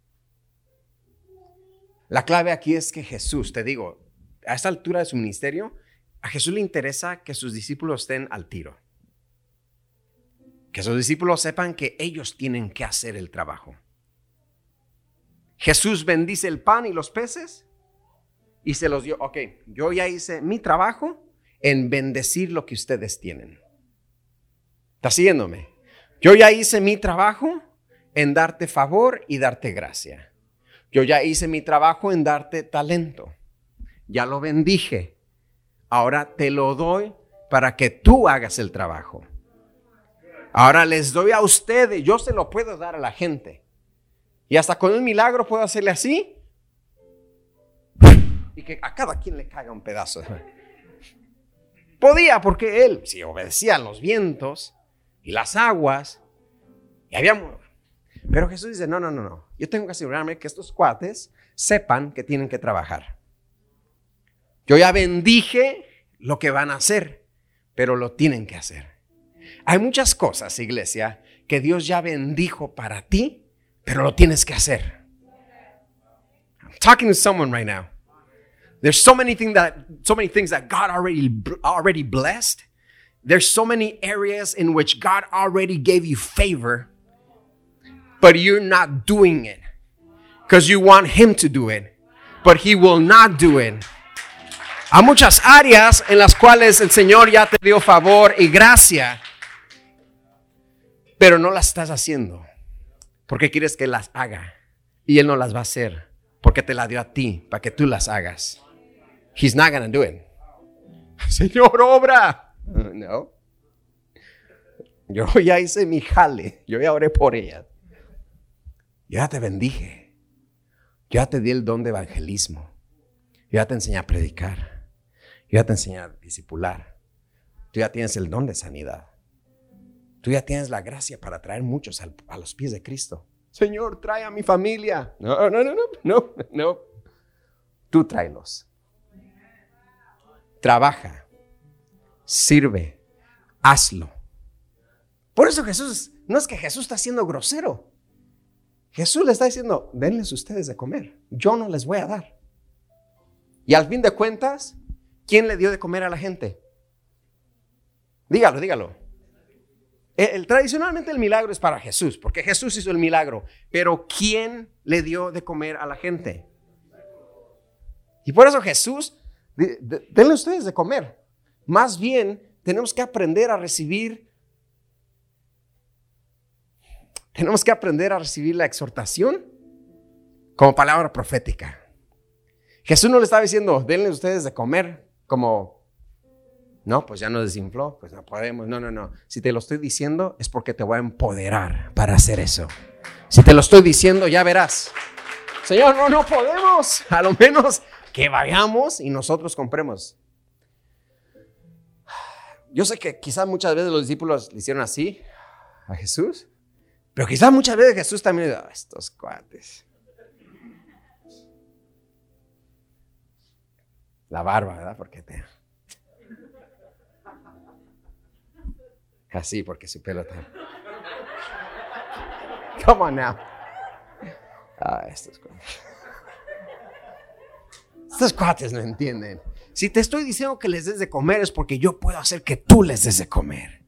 La clave aquí es que Jesús, te digo, a esta altura de su ministerio, a Jesús le interesa que sus discípulos estén al tiro. Que sus discípulos sepan que ellos tienen que hacer el trabajo. Jesús bendice el pan y los peces y se los dio. Ok, yo ya hice mi trabajo en bendecir lo que ustedes tienen. ¿Está siguiéndome? Yo ya hice mi trabajo en darte favor y darte gracia. Yo ya hice mi trabajo en darte talento. Ya lo bendije ahora te lo doy para que tú hagas el trabajo. Ahora les doy a ustedes, yo se lo puedo dar a la gente. Y hasta con un milagro puedo hacerle así. Y que a cada quien le caiga un pedazo. Podía porque él, si obedecía los vientos y las aguas, y había... Pero Jesús dice, no, no, no, no. Yo tengo que asegurarme que estos cuates sepan que tienen que trabajar. Yo ya bendije lo que van a hacer, pero lo tienen que hacer. Hay muchas cosas, iglesia, que Dios ya bendijo para ti, pero lo tienes que hacer. I'm talking to someone right now. There's so many things that so many things that God already already blessed. There's so many areas in which God already gave you favor, but you're not doing it because you want him to do it, but he will not do it hay muchas áreas en las cuales el Señor ya te dio favor y gracia, pero no las estás haciendo porque quieres que las haga y Él no las va a hacer porque te la dio a ti para que tú las hagas. He's not gonna do it. Señor, obra. No. Yo ya hice mi jale, yo ya oré por ella. Yo ya te bendije. Yo ya te di el don de evangelismo. Yo ya te enseñé a predicar. Yo ya te enseñé a discipular. Tú ya tienes el don de sanidad. Tú ya tienes la gracia para traer muchos a los pies de Cristo. Señor, trae a mi familia. No, no, no, no, no, no. Tú tráelos. Trabaja. Sirve. Hazlo. Por eso Jesús, no es que Jesús está siendo grosero. Jesús le está diciendo, denles ustedes de comer. Yo no les voy a dar. Y al fin de cuentas, ¿quién le dio de comer a la gente? Dígalo, dígalo. El, tradicionalmente el milagro es para Jesús, porque Jesús hizo el milagro. Pero ¿quién le dio de comer a la gente? Y por eso Jesús, denle ustedes de comer. Más bien, tenemos que aprender a recibir tenemos que aprender a recibir la exhortación como palabra profética. Jesús no le estaba diciendo, denle ustedes de comer como, no, pues ya nos desinfló, pues no podemos, no, no, no. Si te lo estoy diciendo es porque te voy a empoderar para hacer eso. Si te lo estoy diciendo, ya verás. Señor, no, no podemos. A lo menos que vayamos y nosotros compremos. Yo sé que quizás muchas veces los discípulos le hicieron así a Jesús. Pero quizás muchas veces Jesús también dice, estos cuates. La barba, ¿verdad? Porque te... Así, porque su pelo está... Come on now. Ah, estos cuates. Estos cuates no entienden. Si te estoy diciendo que les des de comer es porque yo puedo hacer que tú les des de comer.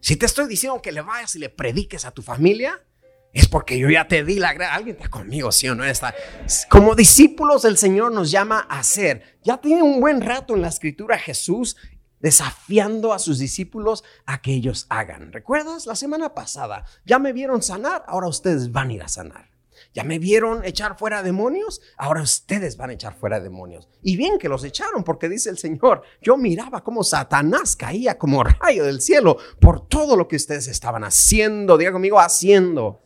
Si te estoy diciendo que le vayas y le prediques a tu familia, es porque yo ya te di la gracia. Alguien está conmigo, sí o no está. Como discípulos del Señor nos llama a hacer. Ya tiene un buen rato en la escritura Jesús desafiando a sus discípulos a que ellos hagan. ¿Recuerdas? La semana pasada ya me vieron sanar, ahora ustedes van a ir a sanar. Ya me vieron echar fuera demonios, ahora ustedes van a echar fuera demonios. Y bien que los echaron, porque dice el Señor, yo miraba cómo Satanás caía como rayo del cielo por todo lo que ustedes estaban haciendo. Diga conmigo, haciendo.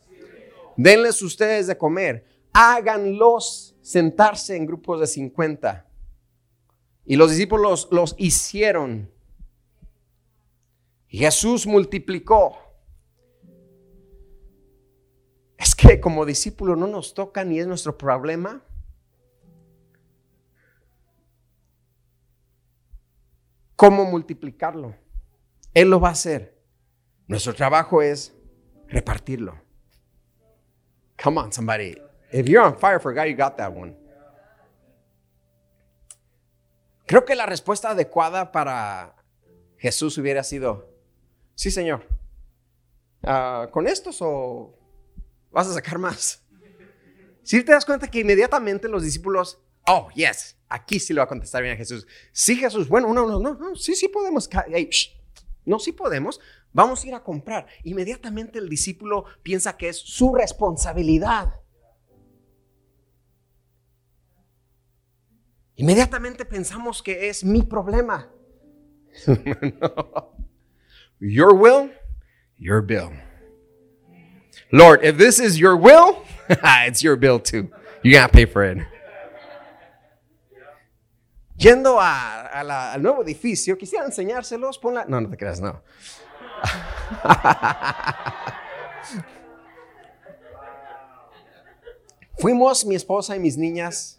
Denles ustedes de comer. Háganlos sentarse en grupos de 50. Y los discípulos los hicieron. Y Jesús multiplicó. Es que como discípulo no nos toca ni es nuestro problema. ¿Cómo multiplicarlo? Él lo va a hacer. Nuestro trabajo es repartirlo. Come on, somebody. If you're on fire for God, you got that one. Creo que la respuesta adecuada para Jesús hubiera sido, sí, Señor. Ah, ¿Con estos o vas a sacar más. Si te das cuenta que inmediatamente los discípulos, oh, yes, aquí sí lo va a contestar bien a Jesús. Sí, Jesús, bueno, no, no, no, sí, sí podemos. no, sí podemos. Vamos a ir a comprar. Inmediatamente el discípulo piensa que es su responsabilidad. Inmediatamente pensamos que es mi problema. Your will, your bill. Lord, if this is your will, it's your bill too. You gotta pay for it. Yendo a, al nuevo edificio, quisiera enseñárselos. Ponla. No, no te creas, no. Fuimos mi esposa y mis niñas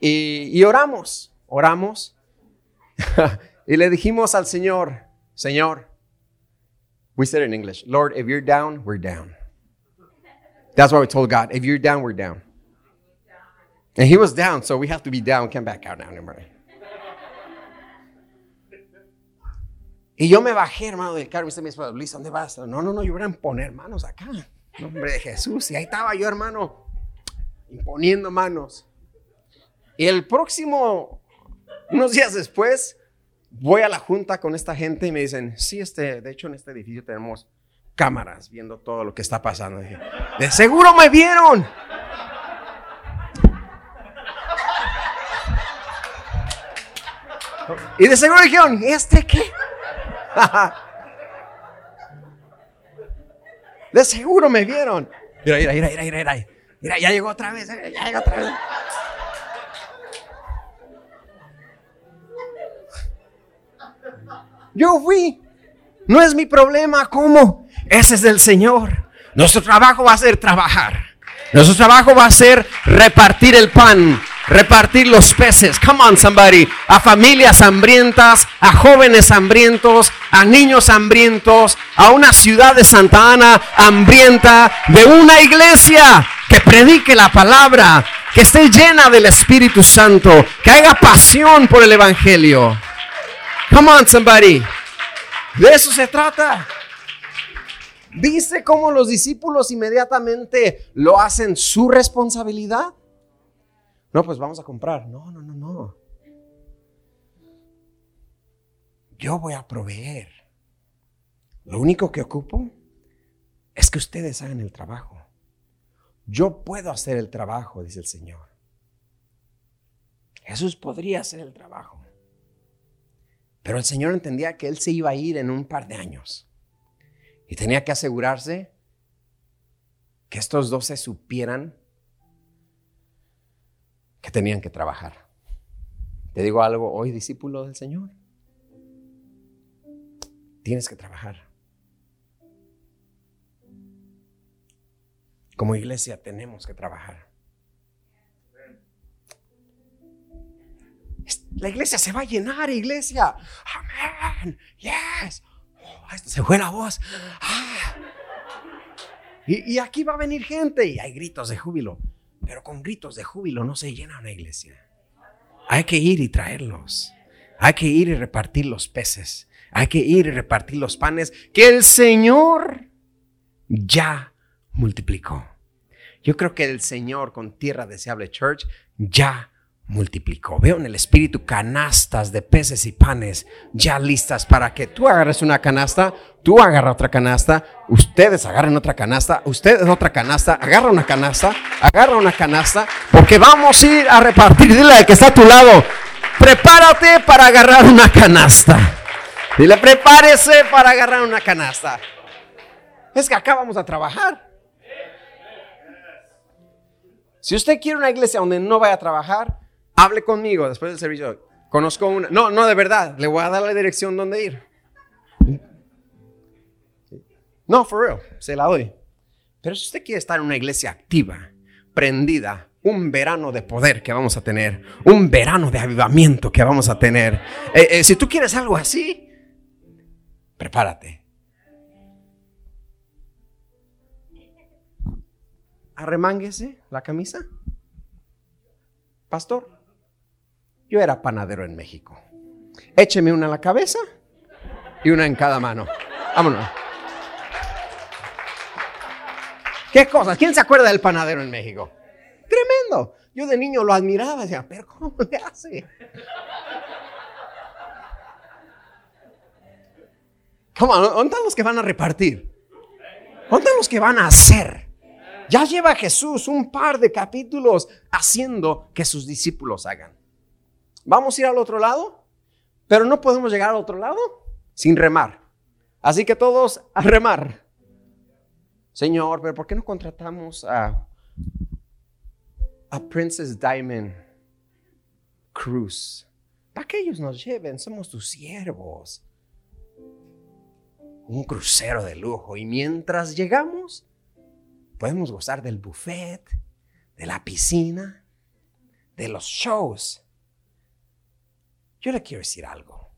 y, y oramos, oramos y le dijimos al Señor, Señor, we said it in English Lord, if you're down, we're down. That's why we told God. If you're down, we're down. And he was down, so we have to be down. Can't back out now anymore. Y yo me bajé, hermano, del carro. Me dice, Luis, ¿dónde vas? No, no, no, yo voy a imponer manos acá. Nombre de Jesús. Y ahí estaba yo, hermano, imponiendo manos. Y el próximo, unos días después, voy a la junta con esta gente y me dicen, sí, este, de hecho en este edificio tenemos cámaras viendo todo lo que está pasando. de seguro me vieron. Y de seguro dijeron, ¿este qué? De seguro me vieron. Mira, mira, mira, mira, mira. Mira, ya llegó otra vez, eh, ya llegó otra vez. Yo fui. No es mi problema. ¿Cómo? Ese es del Señor. Nuestro trabajo va a ser trabajar. Nuestro trabajo va a ser repartir el pan, repartir los peces. Come on, somebody. A familias hambrientas, a jóvenes hambrientos, a niños hambrientos, a una ciudad de Santa Ana hambrienta, de una iglesia que predique la palabra, que esté llena del Espíritu Santo, que haya pasión por el Evangelio. Come on, somebody. De eso se trata. ¿Viste cómo los discípulos inmediatamente lo hacen su responsabilidad? No, pues vamos a comprar. No, no, no, no. Yo voy a proveer. Lo único que ocupo es que ustedes hagan el trabajo. Yo puedo hacer el trabajo, dice el Señor. Jesús podría hacer el trabajo. Pero el Señor entendía que Él se iba a ir en un par de años. Y tenía que asegurarse que estos doce supieran que tenían que trabajar. Te digo algo hoy, discípulo del Señor. Tienes que trabajar. Como iglesia tenemos que trabajar. La iglesia se va a llenar, iglesia. Amén. Yes. Oh, se fue la voz. Ah. Y, y, aquí va a venir gente y hay gritos de júbilo. Pero con gritos de júbilo no se llena una iglesia. Hay que ir y traerlos. Hay que ir y repartir los peces. Hay que ir y repartir los panes que el Señor ya multiplicó. Yo creo que el Señor con Tierra Deseable Church ya multiplicó. Veo en el Espíritu canastas de peces y panes ya listas para que tú agarres una canasta, tú agarras otra canasta, ustedes agarren otra canasta, ustedes otra canasta, agarra una canasta, agarra una canasta, porque vamos a ir a repartir. Dile al que está a tu lado, prepárate para agarrar una canasta. Dile, prepárese para agarrar una canasta. Es que acá vamos a trabajar. Si usted quiere una iglesia donde no vaya a trabajar, hable conmigo después del servicio. Conozco una. No, no, de verdad. Le voy a dar la dirección donde ir. No, for real. Se la doy. Pero si usted quiere estar en una iglesia activa, prendida, un verano de poder que vamos a tener, un verano de avivamiento que vamos a tener. Eh, eh, si tú quieres algo así, prepárate. Arremánguese la camisa. Pastor, yo era panadero en México. Écheme una en la cabeza y una en cada mano. Vámonos. ¿Qué cosa? ¿Quién se acuerda del panadero en México? Tremendo. Yo de niño lo admiraba. Decía, pero ¿cómo le hace? ¿Cómo? ¿Dónde los que van a repartir? ¿Dónde los que van a hacer? Ya lleva Jesús un par de capítulos haciendo que sus discípulos hagan. Vamos a ir al otro lado, pero no podemos llegar al otro lado sin remar. Así que todos a remar. Señor, pero ¿por qué no contratamos a, a Princess Diamond Cruise? Para que ellos nos lleven, somos tus siervos. Un crucero de lujo. Y mientras llegamos, podemos gozar del buffet, de la piscina, de los shows. Yo le quiero decir algo.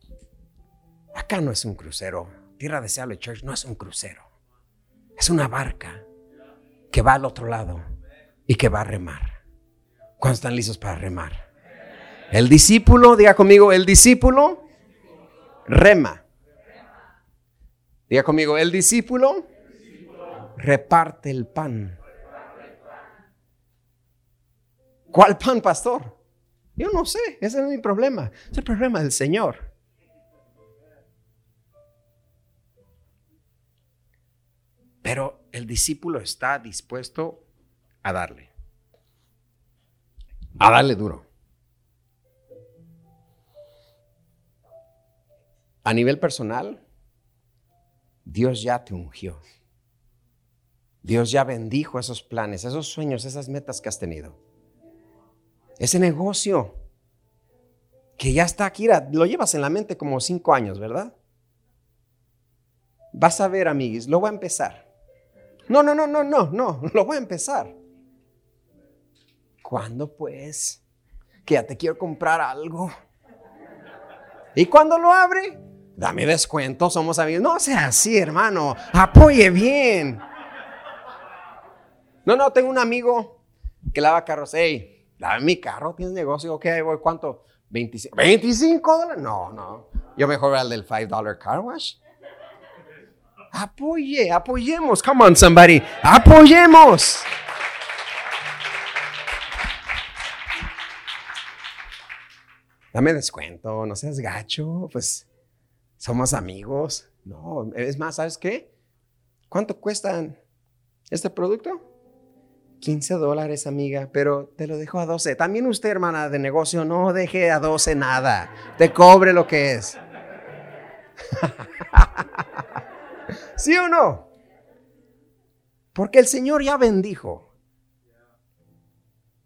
Acá no es un crucero. Tierra Deseable Church no es un crucero. Es una barca que va al otro lado y que va a remar. ¿Cuándo están listos para remar? El discípulo, diga conmigo, el discípulo rema. Diga conmigo, el discípulo reparte el pan. ¿Cuál pan, pastor? Yo no sé, ese es mi problema. Es el problema del Señor. Pero el discípulo está dispuesto a darle. A darle duro. A nivel personal, Dios ya te ungió. Dios ya bendijo esos planes, esos sueños, esas metas que has tenido. Ese negocio que ya está aquí, lo llevas en la mente como cinco años, ¿verdad? Vas a ver, amiguis, lo voy a empezar. No, no, no, no, no, no, lo voy a empezar. ¿Cuándo pues? Que ya te quiero comprar algo. ¿Y cuando lo abre? Dame descuento, somos amigos. No sea así, hermano. Apoye bien. No, no, tengo un amigo que lava carros. Hey, dame mi carro, tienes negocio. Ok, voy, ¿cuánto? 25, 25 dólares. No, no. Yo mejor voy al del 5 dollar car wash. Apoye, apoyemos. Come on, somebody. Apoyemos. Dame descuento, no seas gacho. Pues somos amigos. No, es más, ¿sabes qué? ¿Cuánto cuestan este producto? 15 dólares, amiga, pero te lo dejo a 12. También usted, hermana de negocio, no deje a 12 nada. Te cobre lo que es. ¿Sí o no? Porque el Señor ya bendijo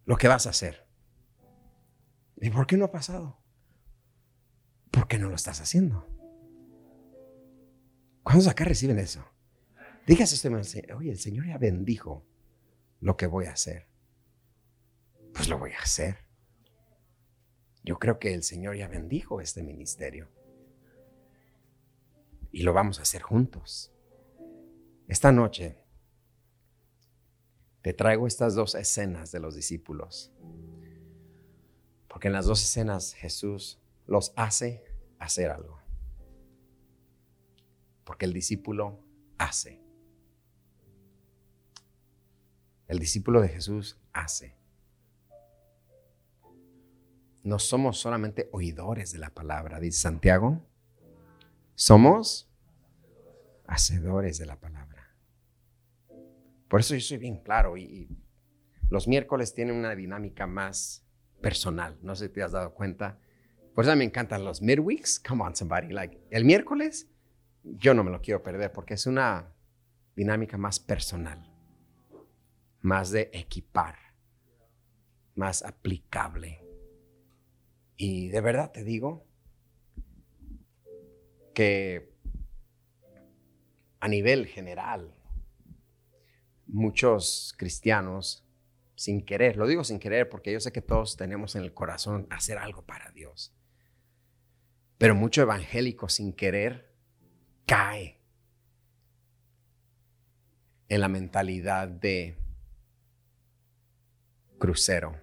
lo que vas a hacer. ¿Y por qué no ha pasado? Porque no lo estás haciendo. ¿Cuántos acá reciben eso? Dígase usted, oye, el Señor ya bendijo lo que voy a hacer. Pues lo voy a hacer. Yo creo que el Señor ya bendijo este ministerio. Y lo vamos a hacer juntos. Esta noche te traigo estas dos escenas de los discípulos. Porque en las dos escenas Jesús los hace hacer algo. Porque el discípulo hace. El discípulo de Jesús hace. No somos solamente oidores de la palabra, dice Santiago. Somos hacedores de la palabra. Por eso yo soy bien claro y, los miércoles tienen una dinámica más personal. No sé si te has dado cuenta. Por eso me encantan los midweeks. Come on, somebody. Like, el miércoles yo no me lo quiero perder porque es una dinámica más personal más de equipar, más aplicable. Y de verdad te digo que a nivel general, muchos cristianos, sin querer, lo digo sin querer porque yo sé que todos tenemos en el corazón hacer algo para Dios, pero mucho evangélico sin querer cae en la mentalidad de crucero.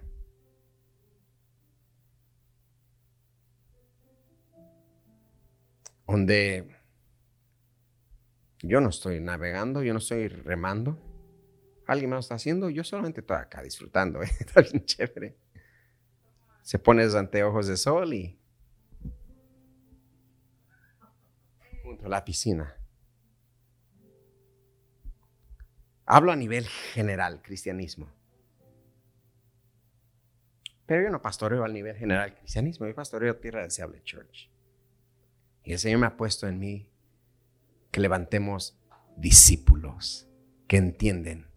Donde yo no estoy navegando, yo no estoy remando. Alguien me lo está haciendo, yo solamente estoy acá disfrutando. ¿eh? Está bien chévere. Se pone los anteojos de sol y junto a la piscina. Hablo a nivel general, cristianismo. Pero yo no pastoreo al nivel general cristianismo, yo pastoreo Tierra Deseable Church. Y el Señor me ha puesto en mí que levantemos discípulos que entienden.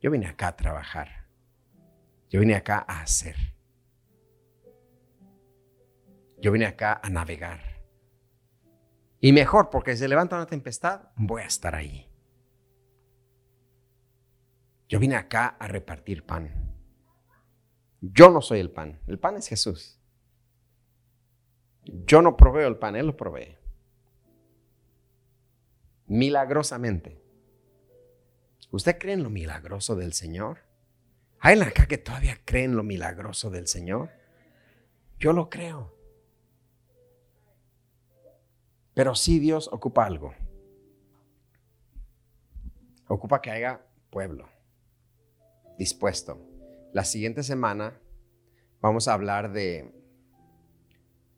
Yo vine acá a trabajar. Yo vine acá a hacer. Yo vine acá a navegar. Y mejor, porque si se levanta una tempestad, voy a estar ahí. Yo vine acá a repartir pan. Yo no soy el pan, el pan es Jesús. Yo no proveo el pan, Él lo provee. Milagrosamente. ¿Usted cree en lo milagroso del Señor? ¿Hay acá que todavía creen lo milagroso del Señor? Yo lo creo. Pero sí Dios ocupa algo. Ocupa que haya pueblo dispuesto la siguiente semana vamos a hablar de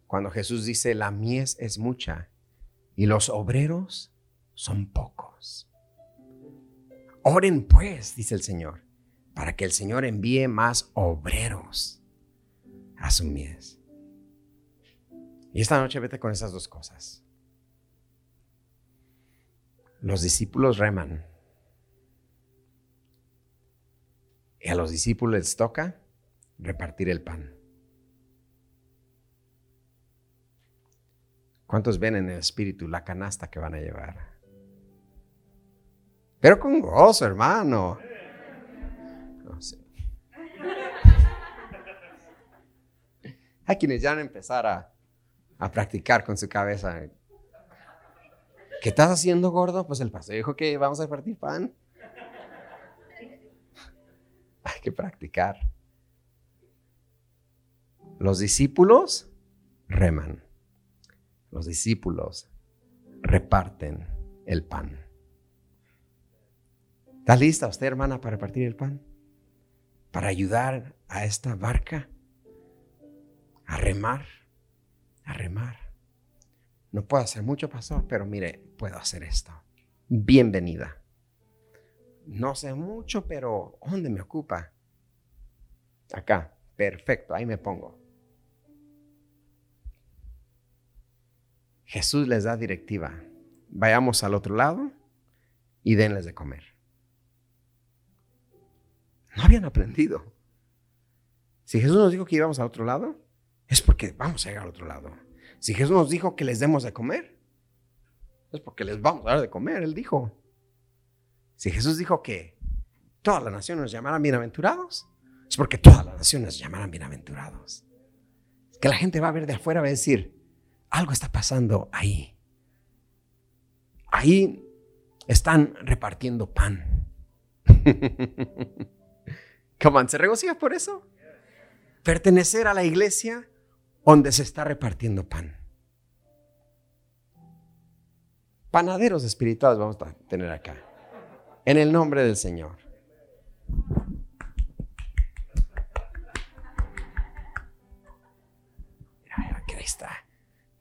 cuando Jesús dice, la mies es mucha y los obreros son pocos. Oren pues, dice el Señor, para que el Señor envíe más obreros a su mies. Y esta noche vete con esas dos cosas. Los discípulos reman Y a los discípulos les toca repartir el pan. ¿Cuántos ven en el espíritu la canasta que van a llevar? Pero con gozo, hermano. No sé. Hay quienes ya van a empezar a, a practicar con su cabeza. ¿Qué estás haciendo, gordo? Pues el pastor dijo que vamos a repartir pan. Hay que practicar. Los discípulos reman. Los discípulos reparten el pan. ¿Está lista usted, hermana, para repartir el pan? Para ayudar a esta barca a remar, a remar. No puedo hacer mucho, pastor, pero mire, puedo hacer esto. Bienvenida. No sé mucho, pero ¿dónde me ocupa? Acá. Perfecto, ahí me pongo. Jesús les da directiva. Vayamos al otro lado y denles de comer. No habían aprendido. Si Jesús nos dijo que íbamos al otro lado, es porque vamos a llegar al otro lado. Si Jesús nos dijo que les demos de comer, es porque les vamos a dar de comer, Él dijo. Si Jesús dijo que todas las naciones nos llamarán bienaventurados, es porque todas las naciones llamarán bienaventurados. Que la gente va a ver de afuera, va a decir, algo está pasando ahí. Ahí están repartiendo pan. ¿Cómo ¿Se regocija por eso? Pertenecer a la iglesia donde se está repartiendo pan. Panaderos espirituales vamos a tener acá. En el nombre del Señor. Está.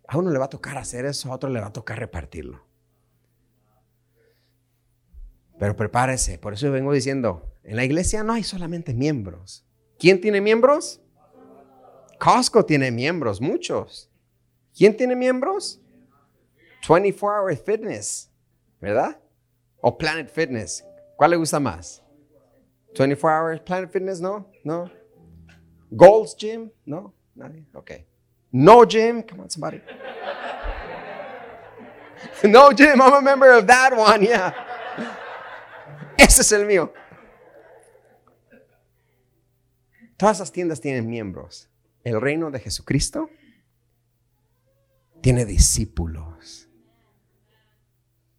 A uno le va a tocar hacer eso, a otro le va a tocar repartirlo. Pero prepárese, por eso vengo diciendo, en la iglesia no hay solamente miembros. ¿Quién tiene miembros? Costco tiene miembros, muchos. ¿Quién tiene miembros? 24 Hour Fitness, ¿verdad? O Planet Fitness. ¿Cuál le gusta más? 24 Hours Planet Fitness, no, no. Gold's Gym, no, nadie. Ok. No Gym, come on, somebody. no Gym, I'm a member of that one, yeah. Ese es el mío. Todas las tiendas tienen miembros el reino de Jesucristo tiene discípulos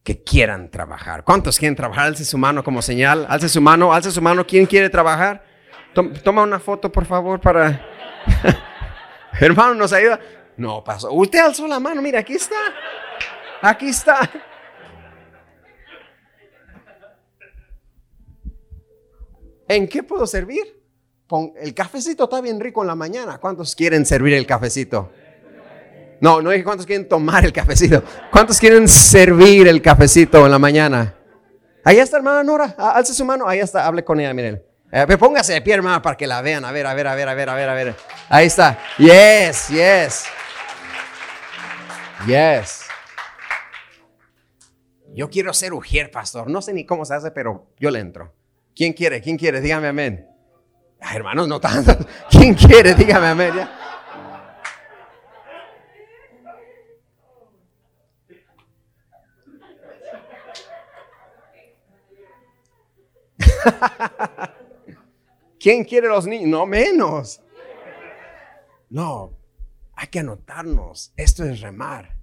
que quieran trabajar. ¿Cuántos quieren trabajar? Alce su mano como señal. Alce su mano, alce su mano. ¿Quién quiere trabajar? Toma una foto, por favor, para... Hermano, ¿nos ayuda? No, pasó. Usted alzó la mano. Mira, aquí está. Aquí está. ¿En qué puedo servir? el cafecito está bien rico en la mañana. ¿Cuántos quieren servir el cafecito? No, no dije cuántos quieren tomar el cafecito. ¿Cuántos quieren servir el cafecito en la mañana? Ahí está, hermana Nora. Ah, alce su mano. Ahí está. Hable con ella, miren. Eh, póngase de pie, hermana, para que la vean. A ver, a ver, a ver, a ver, a ver, a ver. Ahí está. Yes, yes. Yes. Yo quiero ser ujier, pastor. No sé ni cómo se hace, pero yo le entro. ¿Quién quiere? ¿Quién quiere? Dígame amén hermanos, no tanto. ¿Quién quiere? Dígame, Amelia. ¿Quién quiere los niños? No menos. No, hay que anotarnos. Esto es remar.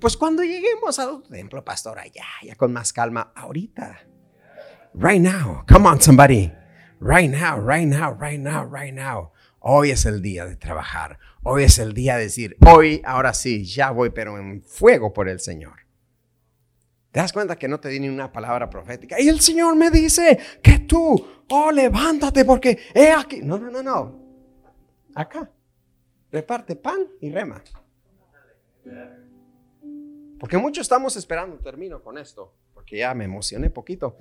Pues cuando lleguemos al templo, pastor, allá, ya con más calma, ahorita. Right now. Come on, somebody. Right now, right now, right now, right now. Hoy es el día de trabajar. Hoy es el día de decir, hoy, ahora sí, ya voy, pero en fuego por el Señor. ¿Te das cuenta que no te di ni una palabra profética? Y el Señor me dice que tú, oh, levántate porque he aquí. No, no, no, no. Acá. Reparte pan y rema. Porque muchos estamos esperando, termino con esto, porque ya me emocioné poquito.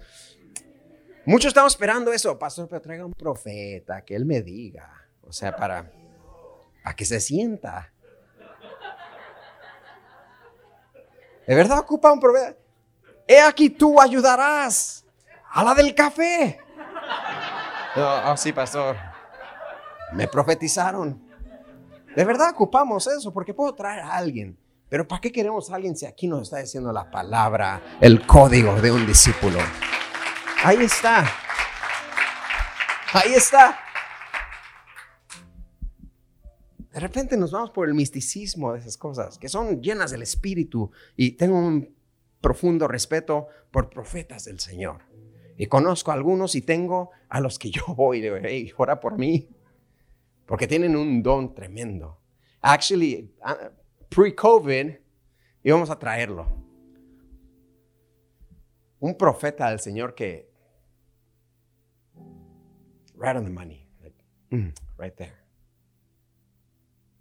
Muchos estamos esperando eso, pastor, pero traiga un profeta, que él me diga, o sea, para, para que se sienta. ¿De verdad ocupa un profeta? He aquí tú ayudarás a la del café. oh, sí, pastor. Me profetizaron. De verdad ocupamos eso porque puedo traer a alguien. Pero ¿para qué queremos a alguien si aquí nos está diciendo la palabra, el código de un discípulo? Ahí está. Ahí está. De repente nos vamos por el misticismo de esas cosas, que son llenas del Espíritu. Y tengo un profundo respeto por profetas del Señor. Y conozco a algunos y tengo a los que yo voy digo, hey, ora por mí. Porque tienen un don tremendo. Actually, uh, pre-COVID, íbamos a traerlo. Un profeta del Señor que, right on the money, mm, right there.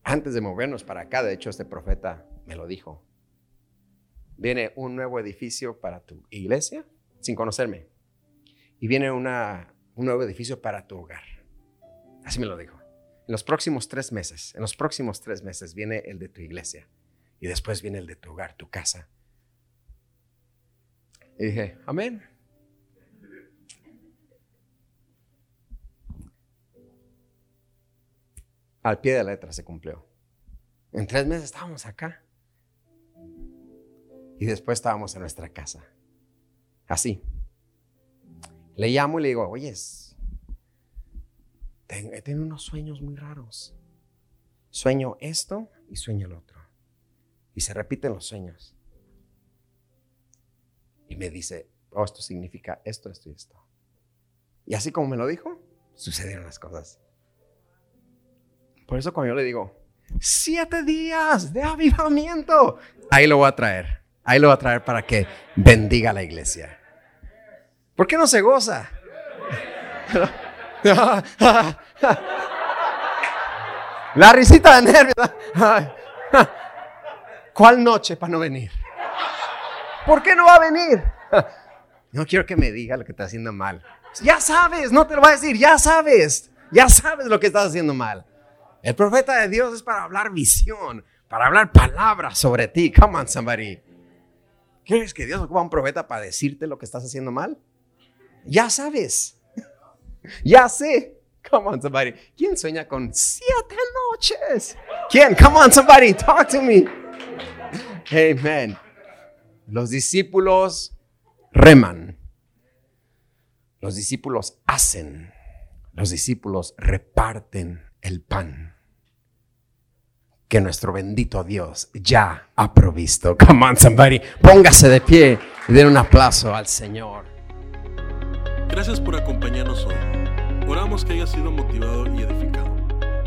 Antes de movernos para acá, de hecho, este profeta me lo dijo. Viene un nuevo edificio para tu iglesia, sin conocerme. Y viene un nuevo edificio para tu hogar. Así me lo dijo. En los próximos tres meses, en los próximos tres meses viene el de tu iglesia. Y después viene el de tu hogar, tu casa. Y dije, amén. al pie de la letra se cumplió. En tres meses estábamos acá. Y después estábamos en nuestra casa. Así. Le llamo y le digo, oyes, he tenido unos sueños muy raros. Sueño esto y sueño el otro. Y se repiten los sueños. Y me dice, oh, esto significa esto, esto y esto. Y así como me lo dijo, sucedieron las cosas. Por eso cuando yo le digo, siete días de avivamiento, ahí lo voy a traer. Ahí lo voy a traer para que bendiga la iglesia. ¿Por qué no se goza? La risita de nervios. ¿Cuál noche para no venir? ¿Por qué no va a venir? No quiero que me diga lo que está haciendo mal. Ya sabes, no te lo va a decir, ya sabes. Ya sabes lo que estás haciendo mal. El profeta de Dios es para hablar visión, para hablar palabras sobre ti. Come on, somebody. ¿Quieres que Dios ocupa un profeta para decirte lo que estás haciendo mal? Ya sabes. Ya sé. Come on, somebody. ¿Quién sueña con siete noches? ¿Quién? Come on, somebody. Talk to me. Amen. Los discípulos reman. Los discípulos hacen. Los discípulos reparten el pan que nuestro bendito Dios ya ha provisto. Come on, somebody. Póngase de pie y den un aplauso al Señor. Gracias por acompañarnos hoy. Oramos que haya sido motivado y edificado.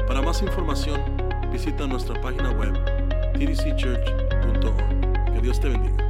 Para más información, visita nuestra página web tdcchurch.org. Que Dios te bendiga.